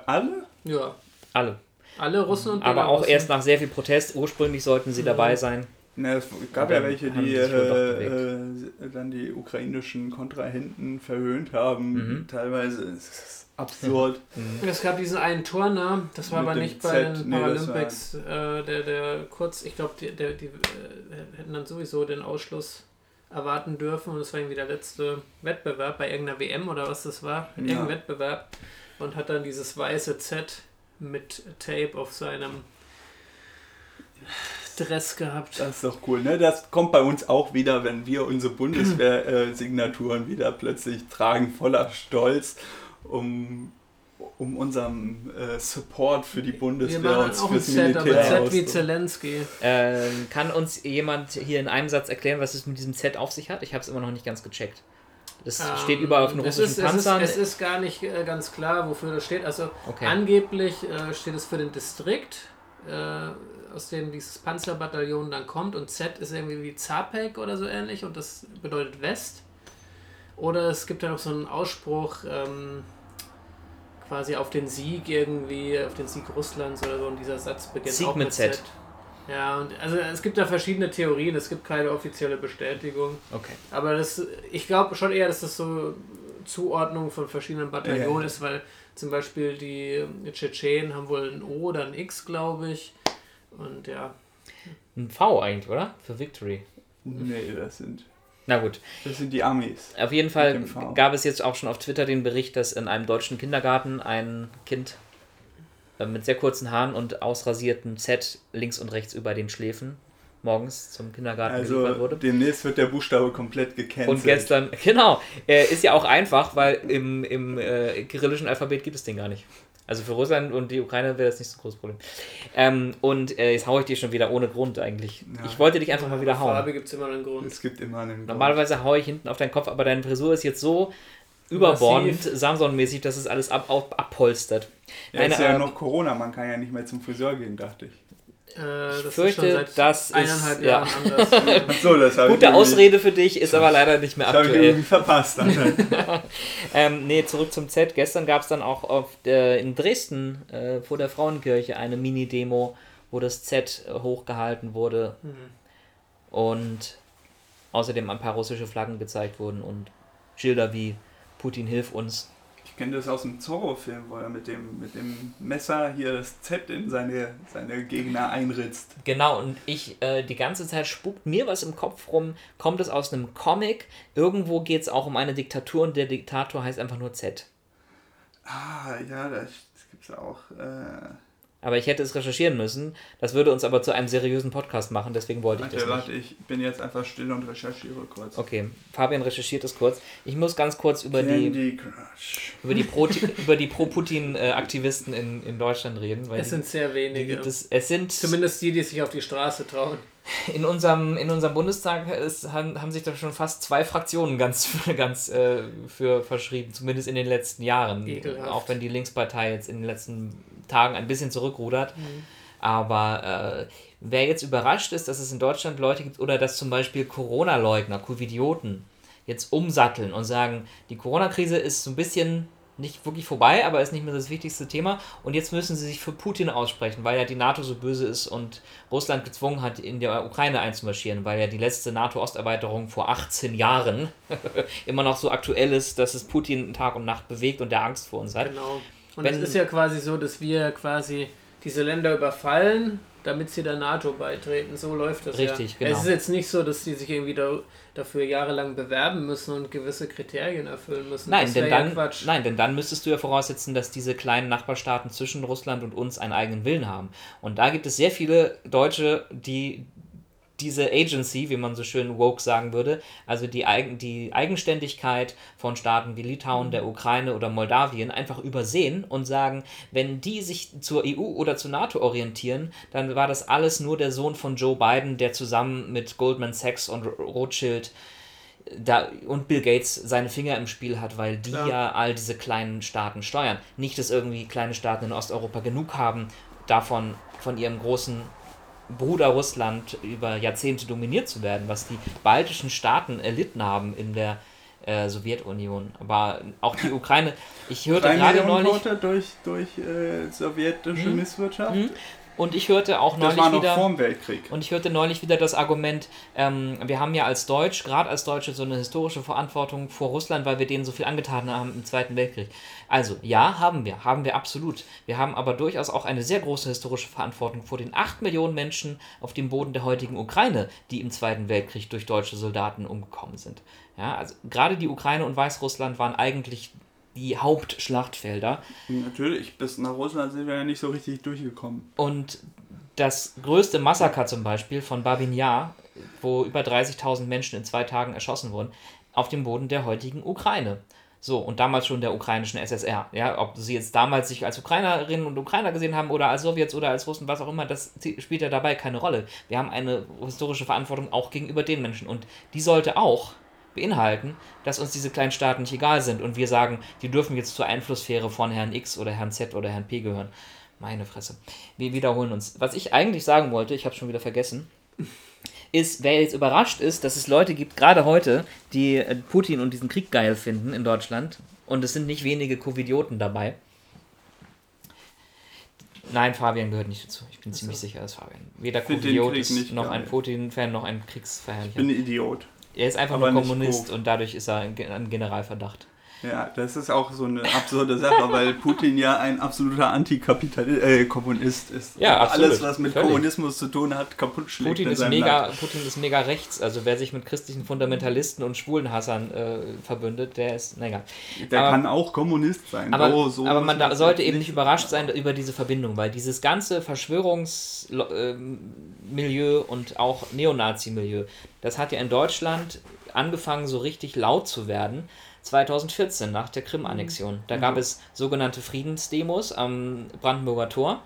Alle? Ja. Alle. Alle Russen und Aber auch erst nach sehr viel Protest. Ursprünglich sollten sie dabei sein. Ne, es gab ja welche, die äh, äh, dann die ukrainischen Kontrahenten verhöhnt haben. Mhm. Teilweise ist es absurd. Es gab diesen einen Turner, das war Mit aber nicht bei Z, den nee, das Paralympics, äh, der, der kurz, ich glaube, die, der, die äh, hätten dann sowieso den Ausschluss erwarten dürfen und das war irgendwie der letzte Wettbewerb bei irgendeiner WM oder was das war, Ja. irgendein Wettbewerb und hat dann dieses weiße Z mit Tape auf seinem Dress gehabt. Das ist doch cool, ne? Das kommt bei uns auch wieder, wenn wir unsere Bundeswehr-Signaturen wieder plötzlich tragen, voller Stolz, um, um unserem äh, Support für die Wir Bundeswehr machen und auch ein fürs Z, aber Militär Z wie. Zelensky. Ähm, kann uns jemand hier in einem Satz erklären, was es mit diesem Z auf sich hat? Ich habe es immer noch nicht ganz gecheckt. Das steht Ähm, überall auf den russischen ist, es ist, Panzern. Es ist gar nicht äh, ganz klar, wofür das steht. Also Okay. angeblich äh, steht es für den Distrikt, äh, aus dem dieses Panzerbataillon dann kommt. Und Z ist irgendwie wie Zapek oder so ähnlich und das bedeutet West. Oder es gibt ja noch so einen Ausspruch ähm, quasi auf den Sieg irgendwie, auf den Sieg Russlands oder so. Und dieser Satz beginnt Sieg auch mit mit Z. Z. Ja, und also es gibt da verschiedene Theorien, es gibt keine offizielle Bestätigung. Okay. Aber das, ich glaube schon eher, dass das so Zuordnung von verschiedenen Bataillonen Ja. ist, weil zum Beispiel die Tschetschenen haben wohl ein O oder ein X, glaube ich. Und ja, Ein V eigentlich, oder? Für Victory. Nee, das sind, Na gut. das sind die Amis. Auf jeden Fall gab es jetzt auch schon auf Twitter den Bericht, dass in einem deutschen Kindergarten ein Kind mit sehr kurzen Haaren und ausrasierten Z links und rechts über den Schläfen morgens zum Kindergarten geliefert Also wurde. demnächst wird der Buchstabe komplett gecancelt. Und gestern, genau, äh, ist ja auch einfach, weil im, im äh, kyrillischen Alphabet gibt es den gar nicht. Also für Russland und die Ukraine wäre das nicht so ein großes Problem. Ähm, und äh, jetzt haue ich dich schon wieder ohne Grund eigentlich. Ja. Ich wollte dich einfach mal wieder hauen. Farbe gibt es immer einen Grund. Es gibt immer einen Grund. Normalerweise haue ich hinten auf deinen Kopf, aber deine Frisur ist jetzt so überbordend, Samson-mäßig, dass es alles ab, ab, abpolstert. Ja, Eine, ist ja ähm, noch Corona, man kann ja nicht mehr zum Friseur gehen, dachte ich. Äh, das ist fürchte, schon seit das ist- eineinhalb ja. Jahren anders. Achso, das habe ich Gute Ausrede für dich, ist aber leider nicht mehr Das habe ich aktuell. irgendwie verpasst. Ähm, nee, zurück zum Z. Gestern gab es dann auch auf der, in Dresden äh, vor der Frauenkirche eine Mini-Demo, wo das Z äh, hochgehalten wurde Mhm. und außerdem ein paar russische Flaggen gezeigt wurden und Schilder wie Putin hilf uns. Ich kenne das aus dem Zorro-Film, wo er mit dem, mit dem Messer hier das Z in seine, seine Gegner einritzt. Genau, und ich äh, die ganze Zeit spukt mir was im Kopf rum, kommt es aus einem Comic, irgendwo geht es auch um eine Diktatur und der Diktator heißt einfach nur Z. Ah, ja, das, das gibt's auch. Äh, aber ich hätte es recherchieren müssen. Das würde uns aber zu einem seriösen Podcast machen, deswegen wollte ich das Warte, nicht. warte, ich bin jetzt einfach still und recherchiere kurz. Okay, Fabian recherchiert es kurz. Ich muss ganz kurz über die Candy Crush. über die Pro über die Pro-Putin-Aktivisten in, in Deutschland reden, weil Es sind sehr die, wenige. gibt es, es sind Zumindest die, die sich auf die Straße trauen. In unserem in unserem Bundestag ist, haben, haben sich da schon fast zwei Fraktionen ganz ganz äh, für verschrieben, zumindest in den letzten Jahren. Ekelhaft. Auch wenn die Linkspartei jetzt in den letzten Tagen ein bisschen zurückrudert. Aber äh, wer jetzt überrascht ist, dass es in Deutschland Leute gibt oder dass zum Beispiel Corona-Leugner, Covidioten jetzt umsatteln und sagen, die Corona-Krise ist so ein bisschen nicht wirklich vorbei, aber ist nicht mehr das wichtigste Thema. Und jetzt müssen sie sich für Putin aussprechen, weil ja die NATO so böse ist und Russland gezwungen hat, in der Ukraine einzumarschieren, weil ja die letzte NATO-Osterweiterung vor 18 Jahren immer noch so aktuell ist, dass es Putin Tag und Nacht bewegt und der Angst vor uns hat. Genau. Und Wenn- es ist ja quasi so, dass wir quasi diese Länder überfallen, damit sie der NATO beitreten. So läuft das Richtig, ja. genau. Es ist jetzt nicht so, dass die sich irgendwie da, dafür jahrelang bewerben müssen und gewisse Kriterien erfüllen müssen. Nein, das denn dann, ja Quatsch. nein, denn dann müsstest du ja voraussetzen, dass diese kleinen Nachbarstaaten zwischen Russland und uns einen eigenen Willen haben. Und da gibt es sehr viele Deutsche, die diese Agency, wie man so schön woke sagen würde, also die, Eigen, die Eigenständigkeit von Staaten wie Litauen, der Ukraine oder Moldawien einfach übersehen und sagen, wenn die sich zur EU oder zur NATO orientieren, dann war das alles nur der Sohn von Joe Biden, der zusammen mit Goldman Sachs und Rothschild da und Bill Gates seine Finger im Spiel hat, weil die Klar. ja all diese kleinen Staaten steuern. Nicht, dass irgendwie kleine Staaten in Osteuropa genug haben, davon von ihrem großen Bruder Russland über Jahrzehnte dominiert zu werden, was die baltischen Staaten erlitten haben in der äh, Sowjetunion. Aber auch die Ukraine, ich hörte gerade neulich, durch, durch äh, sowjetische Hm? Misswirtschaft. Hm? Und ich hörte auch Das neulich war noch wieder... vorm Weltkrieg. Und ich hörte neulich wieder das Argument, ähm, wir haben ja als Deutsch, gerade als Deutsche, so eine historische Verantwortung vor Russland, weil wir denen so viel angetan haben im Zweiten Weltkrieg. Also, ja, haben wir, haben wir absolut. Wir haben aber durchaus auch eine sehr große historische Verantwortung vor den 8 Millionen Menschen auf dem Boden der heutigen Ukraine, die im Zweiten Weltkrieg durch deutsche Soldaten umgekommen sind. Ja, also gerade die Ukraine und Weißrussland waren eigentlich die Hauptschlachtfelder. Natürlich, bis nach Russland sind wir ja nicht so richtig durchgekommen. Und das größte Massaker zum Beispiel von Babin Yar, wo über 30.000 Menschen in zwei Tagen erschossen wurden, auf dem Boden der heutigen Ukraine. So, und damals schon der ukrainischen SSR. Ja, ob sie jetzt damals sich als Ukrainerinnen und Ukrainer gesehen haben oder als Sowjets oder als Russen, was auch immer, das spielt ja dabei keine Rolle. Wir haben eine historische Verantwortung auch gegenüber den Menschen. Und die sollte auch beinhalten, dass uns diese kleinen Staaten nicht egal sind und wir sagen, die dürfen jetzt zur Einflusssphäre von Herrn X oder Herrn Z oder Herrn P gehören. Meine Fresse. Wir wiederholen uns. Was ich eigentlich sagen wollte, ich habe schon wieder vergessen, ist, wer jetzt überrascht ist, dass es Leute gibt, gerade heute, die äh, Putin und diesen Krieg geil finden in Deutschland. Und es sind nicht wenige Covidioten dabei. Nein, Fabian gehört nicht dazu. Ich bin ziemlich sicher, dass Fabian. Weder Covidiot ist noch geil. ein Putin-Fan, noch ein Ich Kriegsverherrlicher. bin ein Idiot. Er ist einfach aber nur Kommunist und dadurch ist er ein Generalverdacht. Ja, das ist auch so eine absurde Sache, weil Putin ja ein absoluter Antikapitalist, äh, Kommunist ist. Ja, absolut. Alles, was mit Völlig. Kommunismus zu tun hat, kaputt schlägt Putin in ist, mega, Land. Putin ist mega rechts. Also wer sich mit christlichen Fundamentalisten und Schwulenhassern äh, verbündet, der ist, na egal. Der aber- kann auch Kommunist sein. Aber, Oh, so aber man da, sollte eben nicht überrascht sein über diese Verbindung, weil dieses ganze Verschwörungsmilieu und auch Neonazi-Milieu, das hat ja in Deutschland angefangen, so richtig laut zu werden. 2014 nach der Krim-Annexion. Da gab es sogenannte Friedensdemos am Brandenburger Tor,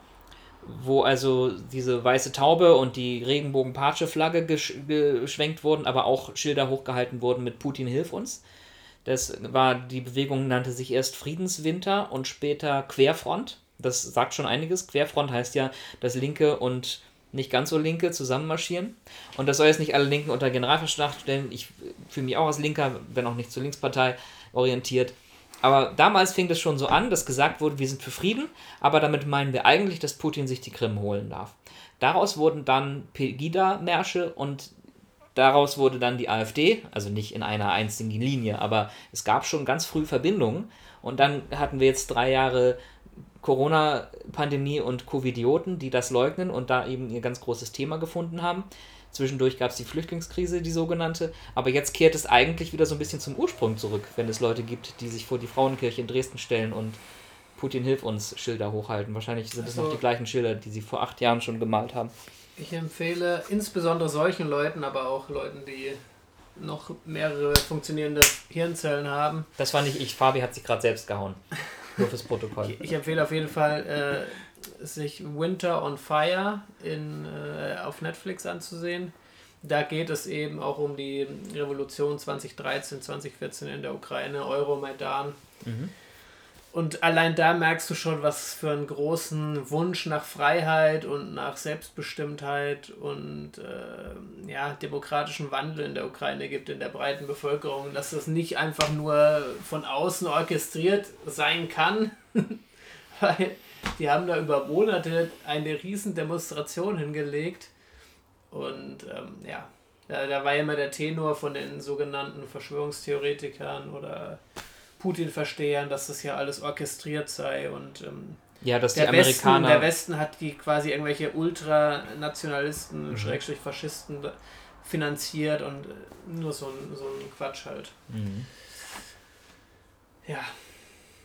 wo also diese weiße Taube und die Regenbogen-Patsche-Flagge gesch geschwenkt wurden, aber auch Schilder hochgehalten wurden mit Putin hilf uns. Das war, die Bewegung nannte sich erst Friedenswinter und später Querfront. Das sagt schon einiges. Querfront heißt ja, dass Linke und nicht ganz so Linke zusammen marschieren. Und das soll jetzt nicht alle Linken unter Generalverdacht stellen. Ich fühle mich auch als Linker, wenn auch nicht zur Linkspartei orientiert. Aber damals fing das schon so an, dass gesagt wurde, wir sind für Frieden, aber damit meinen wir eigentlich, dass Putin sich die Krim holen darf. Daraus wurden dann Pegida-Märsche und daraus wurde dann die AfD, also nicht in einer einzigen Linie, aber es gab schon ganz früh Verbindungen. Und dann hatten wir jetzt drei Jahre Corona-Pandemie und Covidioten, die das leugnen und da eben ihr ganz großes Thema gefunden haben. Zwischendurch gab es die Flüchtlingskrise, die sogenannte, aber jetzt kehrt es eigentlich wieder so ein bisschen zum Ursprung zurück, wenn es Leute gibt, die sich vor die Frauenkirche in Dresden stellen und Putin hilf uns Schilder hochhalten. Wahrscheinlich sind es Also- noch die gleichen Schilder, die sie vor acht Jahren schon gemalt haben. Ich empfehle insbesondere solchen Leuten, aber auch Leuten, die noch mehrere funktionierende Hirnzellen haben. Das war nicht ich, Fabi hat sich gerade selbst gehauen. Nur fürs Protokoll. Ich empfehle auf jeden Fall, äh, sich Winter on Fire in, äh, auf Netflix anzusehen. Da geht es eben auch um die Revolution 2013, 2014 in der Ukraine, Euromaidan. Mhm. Und allein da merkst du schon, was für einen großen Wunsch nach Freiheit und nach Selbstbestimmtheit und äh, ja, demokratischen Wandel in der Ukraine gibt, in der breiten Bevölkerung, dass das nicht einfach nur von außen orchestriert sein kann, weil die haben da über Monate eine riesen Demonstration hingelegt. Und ähm, ja, da, da war immer der Tenor von den sogenannten Verschwörungstheoretikern oder Putin-Verstehern, dass das ja alles orchestriert sei und ähm, Ja, dass die der, Westen, Amerikaner. der Westen hat die quasi irgendwelche Ultranationalisten, Mhm. Schrägstrich Faschisten finanziert und äh, nur so ein, so ein Quatsch halt. Mhm. Ja.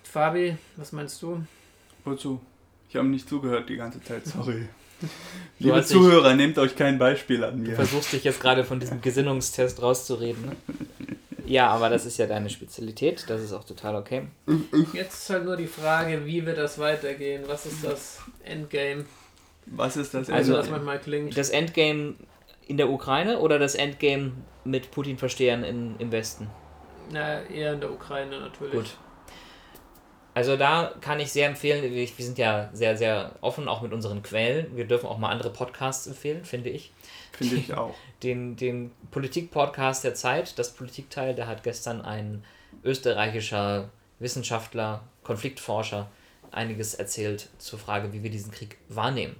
Fabi, was meinst du? Wozu? Ich habe nicht zugehört die ganze Zeit, sorry. Du Liebe Zuhörer, nehmt euch kein Beispiel an Du mir. versuchst dich jetzt gerade von diesem Gesinnungstest rauszureden. Ne? Ja, aber das ist ja deine Spezialität. Das ist auch total okay. Jetzt ist halt nur die Frage, wie wird das weitergehen? Was ist das Endgame? Was ist das? Also, Also, das manchmal klingt. Das Endgame in der Ukraine oder das Endgame mit Putin-Verstehern in, im Westen? Na, eher in der Ukraine natürlich. Gut. Also da kann ich sehr empfehlen, wir sind ja sehr, sehr offen, auch mit unseren Quellen. Wir dürfen auch mal andere Podcasts empfehlen, finde ich. Finde ich auch. Den, den Politik-Podcast der Zeit, das Politikteil, da hat gestern ein österreichischer Wissenschaftler, Konfliktforscher einiges erzählt zur Frage, wie wir diesen Krieg wahrnehmen.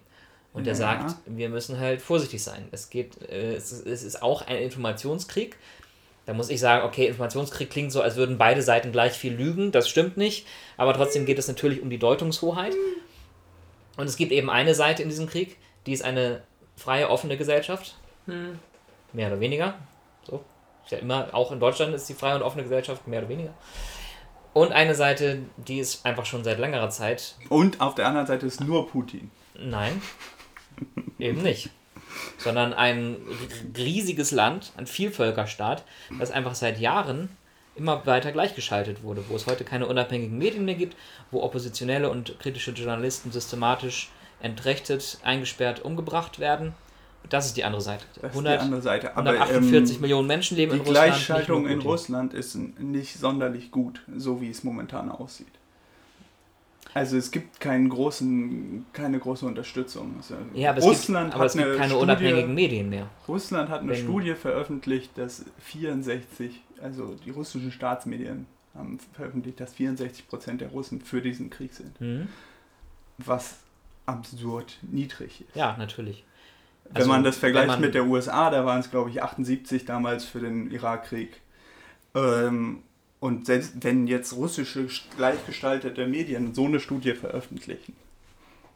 Und er Ja. sagt, wir müssen halt vorsichtig sein. Es geht, äh, es ist auch ein Informationskrieg. Da muss ich sagen, okay, Informationskrieg klingt so, als würden beide Seiten gleich viel lügen. Das stimmt nicht. Aber trotzdem geht es natürlich um die Deutungshoheit. Und es gibt eben eine Seite in diesem Krieg, die ist eine freie, offene Gesellschaft. Hm. Mehr oder weniger. So. Ist ja immer, auch in Deutschland ist die freie und offene Gesellschaft mehr oder weniger. Und eine Seite, die ist einfach schon seit längerer Zeit. Und auf der anderen Seite ist nur Putin. Nein, eben nicht. Sondern ein riesiges Land, ein Vielvölkerstaat, das einfach seit Jahren immer weiter gleichgeschaltet wurde, wo es heute keine unabhängigen Medien mehr gibt, wo oppositionelle und kritische Journalisten systematisch entrechtet, eingesperrt, umgebracht werden. Das ist die andere Seite. Das ist 100, die andere Seite. Aber 148 ähm, Millionen Menschen leben die in Russland. nicht Gleichschaltung in. Russland ist nicht sonderlich gut, so wie es momentan aussieht. Also es gibt keinen großen, keine große Unterstützung. Also Ja, aber Russland gibt, aber hat eine keine Studie, unabhängigen Medien mehr. Russland hat eine Wenn- Studie veröffentlicht, dass 64, also die russischen Staatsmedien haben veröffentlicht, dass 64 Prozent der Russen für diesen Krieg sind. Hm? Was absurd niedrig ist. Ja, natürlich. Wenn Also, man das vergleicht man- mit der USA, da waren es glaube ich 78 damals für den Irakkrieg. Ähm, und selbst wenn jetzt russische gleichgestaltete Medien so eine Studie veröffentlichen,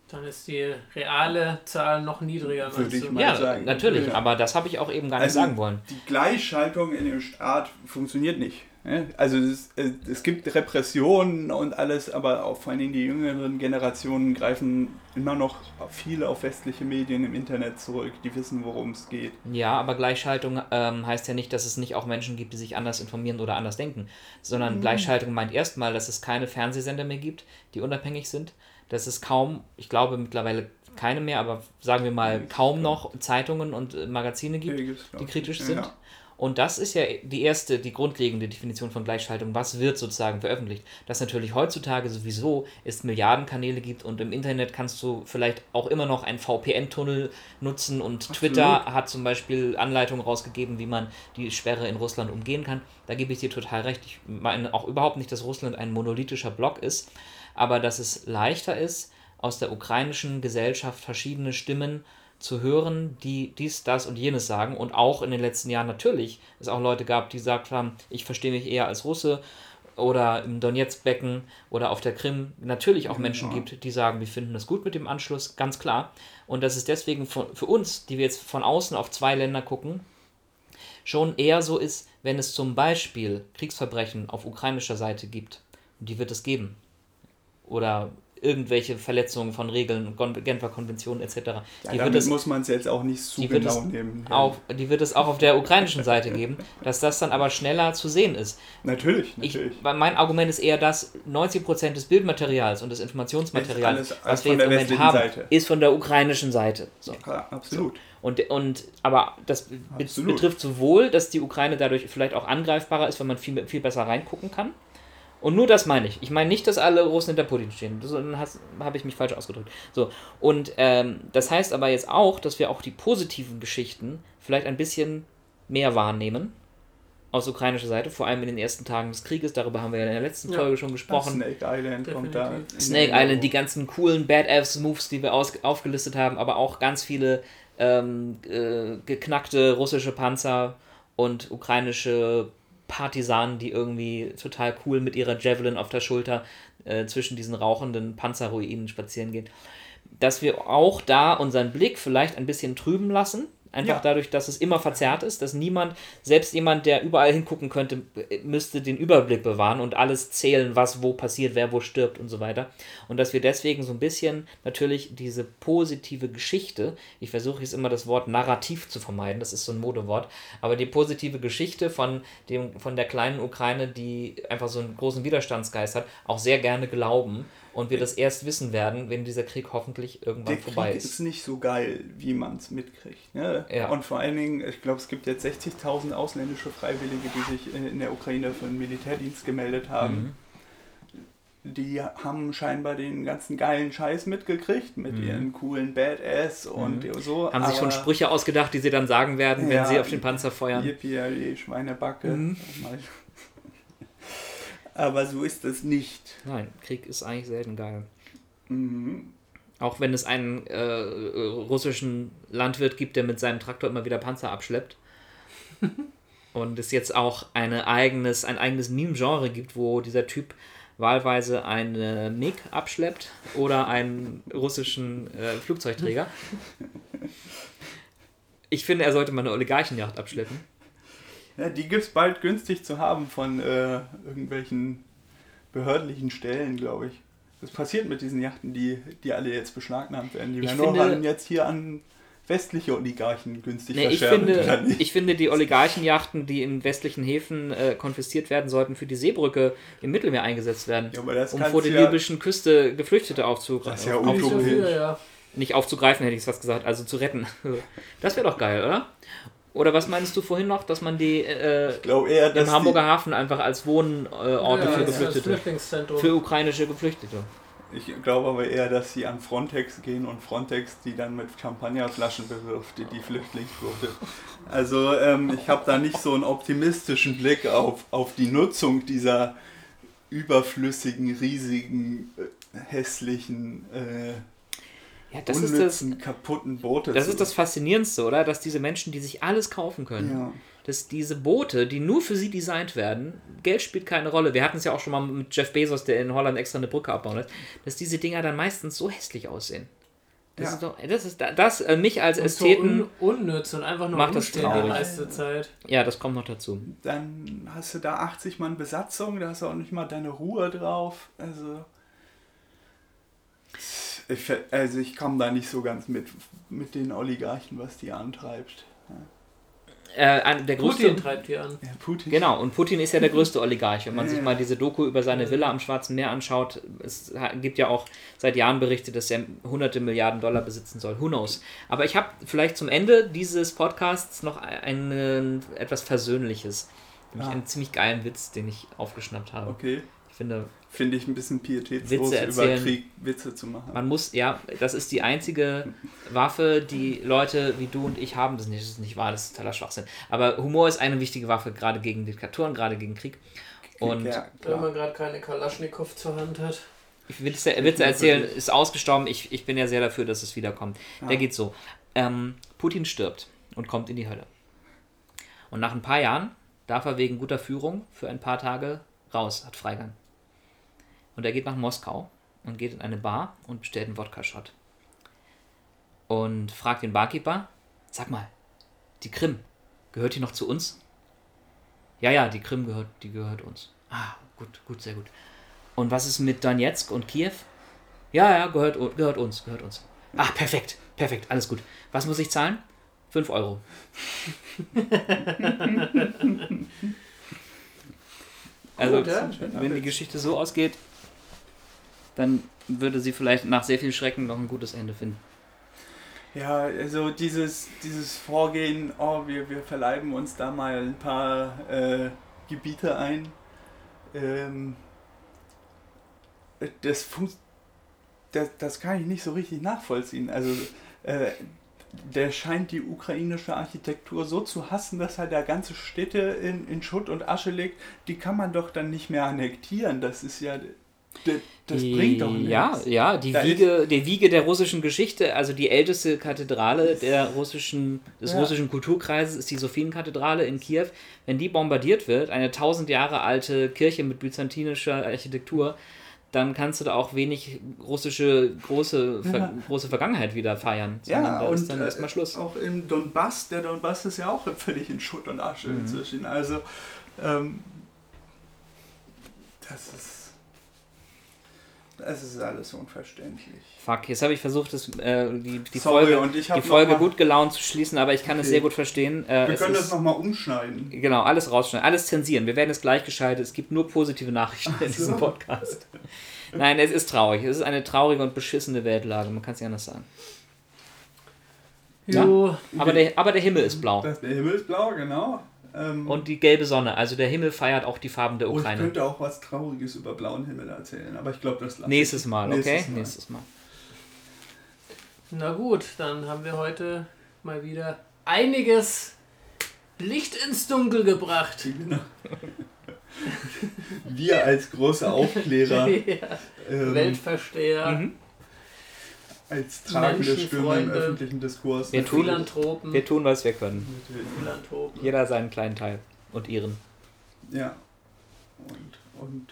Dann ist die reale Zahl noch niedriger. Würde ich mal Ja, sagen. natürlich, Ja. aber das habe ich auch eben gar nicht Also- sagen wollen. die Gleichschaltung in dem Staat funktioniert nicht. ne? Also es, es es gibt Repressionen und alles, aber auch vor allen Dingen die jüngeren Generationen greifen immer noch viel auf westliche Medien im Internet zurück, die wissen, worum es geht. Ja, aber Gleichschaltung ähm, heißt ja nicht, dass es nicht auch Menschen gibt, die sich anders informieren oder anders denken, sondern Mhm. Gleichschaltung meint erstmal, dass es keine Fernsehsender mehr gibt, die unabhängig sind, dass es kaum, ich glaube mittlerweile keine mehr, aber sagen wir mal kaum noch Zeitungen und äh, Magazine gibt, die kritisch sind. ja. Und das ist ja die erste, die grundlegende Definition von Gleichschaltung. Was wird sozusagen veröffentlicht? Dass natürlich heutzutage sowieso es Milliardenkanäle gibt und im Internet kannst du vielleicht auch immer noch einen VPN-Tunnel nutzen und Twitter hat zum Beispiel Anleitungen rausgegeben, wie man die Sperre in Russland umgehen kann. Da gebe ich dir total recht. Ich meine auch überhaupt nicht, dass Russland ein monolithischer Block ist, aber dass es leichter ist, aus der ukrainischen Gesellschaft verschiedene Stimmen zu hören, die dies, das und jenes sagen. Und auch in den letzten Jahren natürlich es auch Leute gab, die gesagt haben, ich verstehe mich eher als Russe oder im Donetsk-Becken oder auf der Krim natürlich auch Menschen Ja. gibt, die sagen, wir finden das gut mit dem Anschluss, ganz klar. Und dass es deswegen von, für uns, die wir jetzt von außen auf zwei Länder gucken, schon eher so ist, wenn es zum Beispiel Kriegsverbrechen auf ukrainischer Seite gibt. Und die wird es geben. Oder irgendwelche Verletzungen von Regeln Genfer Konventionen etc. Ja, die, wird damit es, muss man es jetzt auch nicht zu genau nehmen. Ja. auf, die wird es auch auf der ukrainischen Seite geben, dass das dann aber schneller zu sehen ist. Natürlich, Ich, natürlich. weil mein Argument ist eher, dass 90% des Bildmaterials und des Informationsmaterials, alles- was wir jetzt im Moment haben, Seite. ist von der ukrainischen Seite. So. ja, absolut. Und, und aber das Absolut. betrifft sowohl, dass die Ukraine dadurch vielleicht auch angreifbarer ist, wenn man viel, viel besser reingucken kann. Und nur das meine ich. Ich meine nicht, dass alle Russen hinter Putin stehen. Das habe ich mich falsch ausgedrückt. So. Und ähm, das heißt aber jetzt auch, dass wir auch die positiven Geschichten vielleicht ein bisschen mehr wahrnehmen. Aus ukrainischer Seite, vor allem in den ersten Tagen des Krieges. Darüber haben wir ja in der letzten Ja. Folge schon gesprochen. Snake Island kommt da. Snake. Island, die ganzen coolen Badass-Moves, die wir aus, aufgelistet haben, aber auch ganz viele ähm, äh, geknackte russische Panzer und ukrainische Partisanen, die irgendwie total cool mit ihrer Javelin auf der Schulter äh, zwischen diesen rauchenden Panzerruinen spazieren gehen. Dass wir auch da unseren Blick vielleicht ein bisschen trüben lassen. Einfach Ja. dadurch, dass es immer verzerrt ist, dass niemand, selbst jemand, der überall hingucken könnte, müsste den Überblick bewahren und alles zählen, was wo passiert, wer wo stirbt und so weiter. Und dass wir deswegen so ein bisschen natürlich diese positive Geschichte, ich versuche jetzt immer das Wort Narrativ zu vermeiden, das ist so ein Modewort, aber die positive Geschichte von, dem, von der kleinen Ukraine, die einfach so einen großen Widerstandsgeist hat, auch sehr gerne glauben und wir das erst wissen werden, wenn dieser Krieg hoffentlich irgendwann Der vorbei Krieg ist. ist nicht so geil, wie man es mitkriegt. Ne? Ja. Und vor allen Dingen, ich glaube, es gibt jetzt 60.000 ausländische Freiwillige, die sich in der Ukraine für den Militärdienst gemeldet haben. Mhm. Die haben scheinbar den ganzen geilen Scheiß mitgekriegt mit ihren coolen Badass und so. Mhm. Haben sich schon Sprüche ausgedacht, die sie dann sagen werden, wenn Ja. sie auf den Panzer feuern. Yippie, Schweinebacke. Mhm. Mal- Aber so ist es nicht. Nein, Krieg ist eigentlich selten geil. Mhm. Auch wenn es einen äh, äh, russischen Landwirt gibt, der mit seinem Traktor immer wieder Panzer abschleppt. Und es jetzt auch eine eigenes, ein eigenes Meme-Genre gibt, wo dieser Typ wahlweise eine MiG abschleppt oder einen russischen äh, Flugzeugträger. Ich finde, er sollte mal eine Oligarchenjacht abschleppen. Ja, die gibt es bald günstig zu haben von äh, irgendwelchen behördlichen Stellen, glaube ich. Das passiert mit diesen Yachten, die, die alle jetzt beschlagnahmt werden. Die Ich werden nur finde- an, jetzt hier an westliche Oligarchen günstig Nee, ich, finde, ich finde, die Oligarchenjachten, die in westlichen Häfen äh, konfisziert werden, sollten für die Seebrücke im Mittelmeer eingesetzt werden, Ja, aber das um vor der ja- libyschen Küste Geflüchtete aufzugreifen. Das ist ja utopisch. ja. Nicht aufzugreifen, hätte ich fast gesagt, also zu retten. Das wäre doch geil, oder? Oder was meinst du vorhin noch, dass man die äh, glaube eher, im Hamburger Hafen einfach als Wohnorte ja, für Geflüchtete, für ukrainische Geflüchtete? die, ich glaube aber eher, dass sie an Frontex gehen und Frontex die dann mit Champagnerflaschen bewirft, die, die Flüchtlingsboote. Also ähm, ich habe da nicht so einen optimistischen Blick auf, auf die Nutzung dieser überflüssigen, riesigen, äh, hässlichen, äh, Ja, das ist das, unnützen, kaputten Boote. das zu- ist das Faszinierendste, oder? Dass diese Menschen, die sich alles kaufen können, Ja. dass diese Boote, die nur für sie designt werden, Geld spielt keine Rolle. Wir hatten es ja auch schon mal mit Jeff Bezos, der in Holland extra eine Brücke abbauen lässt, dass diese Dinger dann meistens so hässlich aussehen. Das Ja. ist doch, das ist das äh, mich als und so Ästheten, un unnütz und einfach nur macht das umstehen die traurig. meiste Zeit. ja, das kommt noch dazu. Dann hast du da 80 Mann Besatzung, da hast du auch nicht mal deine Ruhe drauf. Also. Ich, also ich komme da nicht so ganz mit, mit den Oligarchen, was die antreibt. Äh, der größte, Putin treibt die an. Ja, Putin. Genau, und Putin ist ja der größte Oligarch. Wenn man Ja, sich mal diese Doku über seine Villa am Schwarzen Meer anschaut, es gibt ja auch seit Jahren Berichte, dass er hunderte Milliarden Dollar besitzen soll. Who knows? Aber ich habe vielleicht zum Ende dieses Podcasts noch ein, ein, etwas Versöhnliches. Nämlich Ah. einen ziemlich geilen Witz, den ich aufgeschnappt habe. Okay. Ich finde, Finde ich ein bisschen pietätslos, Witze über erzählen. Krieg Witze zu machen. man muss, ja, das ist die einzige Waffe, die Leute wie du und ich haben. Das ist nicht, das ist nicht wahr, das ist totaler Schwachsinn. Aber Humor ist eine wichtige Waffe, gerade gegen Diktaturen, gerade gegen Krieg. Und ja, Wenn man gerade keine Kalaschnikow zur Hand hat. Ich will Witze, Witze erzählen, ist ausgestorben. Ich, ich bin ja sehr dafür, dass es wiederkommt. Ja. Der geht so. Ähm, Putin stirbt und kommt in die Hölle. Und nach ein paar Jahren darf er wegen guter Führung für ein paar Tage raus, hat Freigang. Und er geht nach Moskau und geht in eine Bar und bestellt einen Wodka-Shot. Und fragt den Barkeeper, sag mal, die Krim, gehört die noch zu uns? Ja, ja, die Krim gehört, die gehört uns. Ah, gut, gut, sehr gut. Und was ist mit Donetsk und Kiew? Ja, ja, gehört, gehört uns, gehört uns. Ach, perfekt, perfekt, alles gut. Was muss ich zahlen? 5 Euro. also, Gut, ja. wenn die Geschichte so ausgeht, dann würde sie vielleicht nach sehr viel Schrecken noch ein gutes Ende finden. Ja, also dieses, dieses Vorgehen, oh, wir, wir verleiben uns da mal ein paar äh, Gebiete ein, ähm, das, das, das kann ich nicht so richtig nachvollziehen. Also äh, der scheint die ukrainische Architektur so zu hassen, dass er da ganze Städte in, in Schutt und Asche legt. Die kann man doch dann nicht mehr annektieren. Das ist ja... Das, das bringt doch nichts. Ja, ja, die Da Wiege, die Wiege der russischen Geschichte, also die älteste Kathedrale der russischen, des Ja. russischen Kulturkreises ist die Sophienkathedrale in Kiew. Wenn die bombardiert wird, eine tausend Jahre alte Kirche mit byzantinischer Architektur, dann kannst du da auch wenig russische große, Ver Ja. große Vergangenheit wieder feiern. Ja, da und ist dann äh, erstmal Schluss. auch im Donbass, der Donbass ist ja auch völlig in Schutt und Asche inzwischen. Also, ähm, das ist. Das ist alles unverständlich. Fuck, jetzt habe ich versucht, das, äh, die, die Sorry, Folge, und ich hab die Folge mal- gut gelaunt zu schließen, aber ich kann es Okay. sehr gut verstehen. Äh, Wir es können ist- das nochmal umschneiden. Genau, alles rausschneiden, alles zensieren. Wir werden es gleichgeschaltet. Es gibt nur positive Nachrichten in so. diesem Podcast. Nein, es ist traurig. Es ist eine traurige und beschissene Weltlage. Man kann es nicht anders sagen. Jo, Aber der, aber der Himmel ist blau. Das, der Himmel ist blau, genau. Ähm, Und die gelbe Sonne. Also der Himmel feiert auch die Farben der oh, ich Ukraine. könnte auch was Trauriges über blauen Himmel erzählen, aber ich glaube, das lasse Nächstes ich. Mal, okay? Nächstes Mal. Nächstes Mal. na gut, dann haben wir heute mal wieder einiges Licht ins Dunkel gebracht. Genau. Wir als große Aufklärer, ja, ähm, Weltversteher, Mhm. Als tragende Stimme im öffentlichen Diskurs. Wir tun- Philanthropen, Wir tun, was wir können. Philanthropen. Jeder seinen kleinen Teil. Und ihren. Ja. Und, und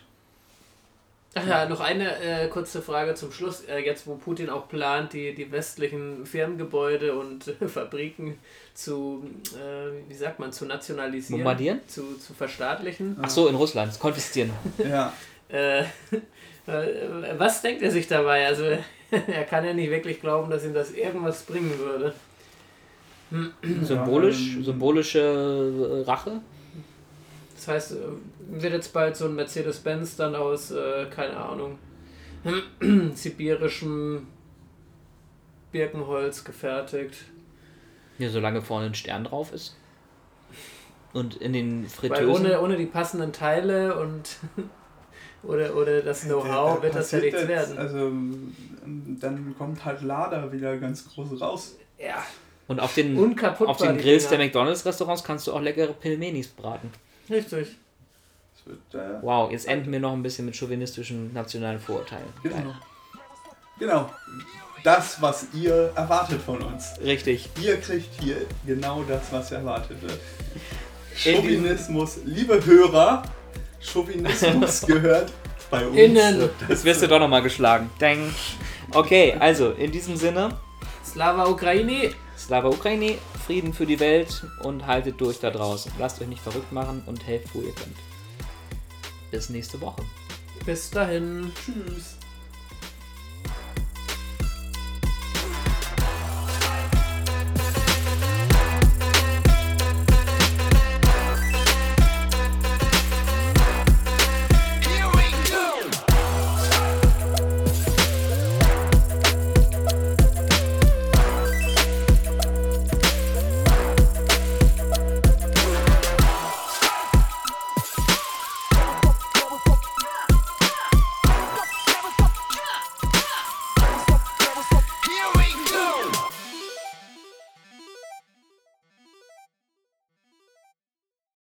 Ach ja, noch eine äh, kurze Frage zum Schluss. Äh, jetzt, wo Putin auch plant, die, die westlichen Firmengebäude und äh, Fabriken zu, äh, wie sagt man, zu nationalisieren, Bombardieren? zu, zu verstaatlichen. Ach so, in Russland. Konfiszieren. ja, Äh, äh, was denkt er sich dabei? Also, er kann ja nicht wirklich glauben, dass ihm das irgendwas bringen würde. Symbolisch, ähm, symbolische äh, Rache. Das heißt, äh, wird jetzt bald so ein Mercedes-Benz dann aus, äh, keine Ahnung, sibirischem Birkenholz gefertigt. Ja, solange vorne ein Stern drauf ist. Und in den Weil Fritteusen. ohne, ohne die passenden Teile und oder, oder das Know-how Da wird das ja nichts werden. Also ähm, dann kommt halt Lada wieder ganz groß raus. Ja, Und auf den, auf den Grills der. McDonalds-Restaurants kannst du auch leckere Pilmenis braten. Richtig. Wird, äh, Wow, jetzt enden wir noch ein bisschen mit chauvinistischen nationalen Vorurteilen. genau. Genau. Das, was ihr erwartet von uns. Richtig. Ihr kriegt hier genau das, was erwartet wird. In Chauvinismus, liebe Hörer, Chauvinismus gehört bei uns. Innen. Jetzt wirst du doch nochmal geschlagen. Dang. Okay, also in diesem Sinne, Slava Ukraini. Slava Ukraini, Frieden für die Welt und haltet durch da draußen. Lasst euch nicht verrückt machen und helft, wo ihr könnt. Bis nächste Woche. Bis dahin. Tschüss.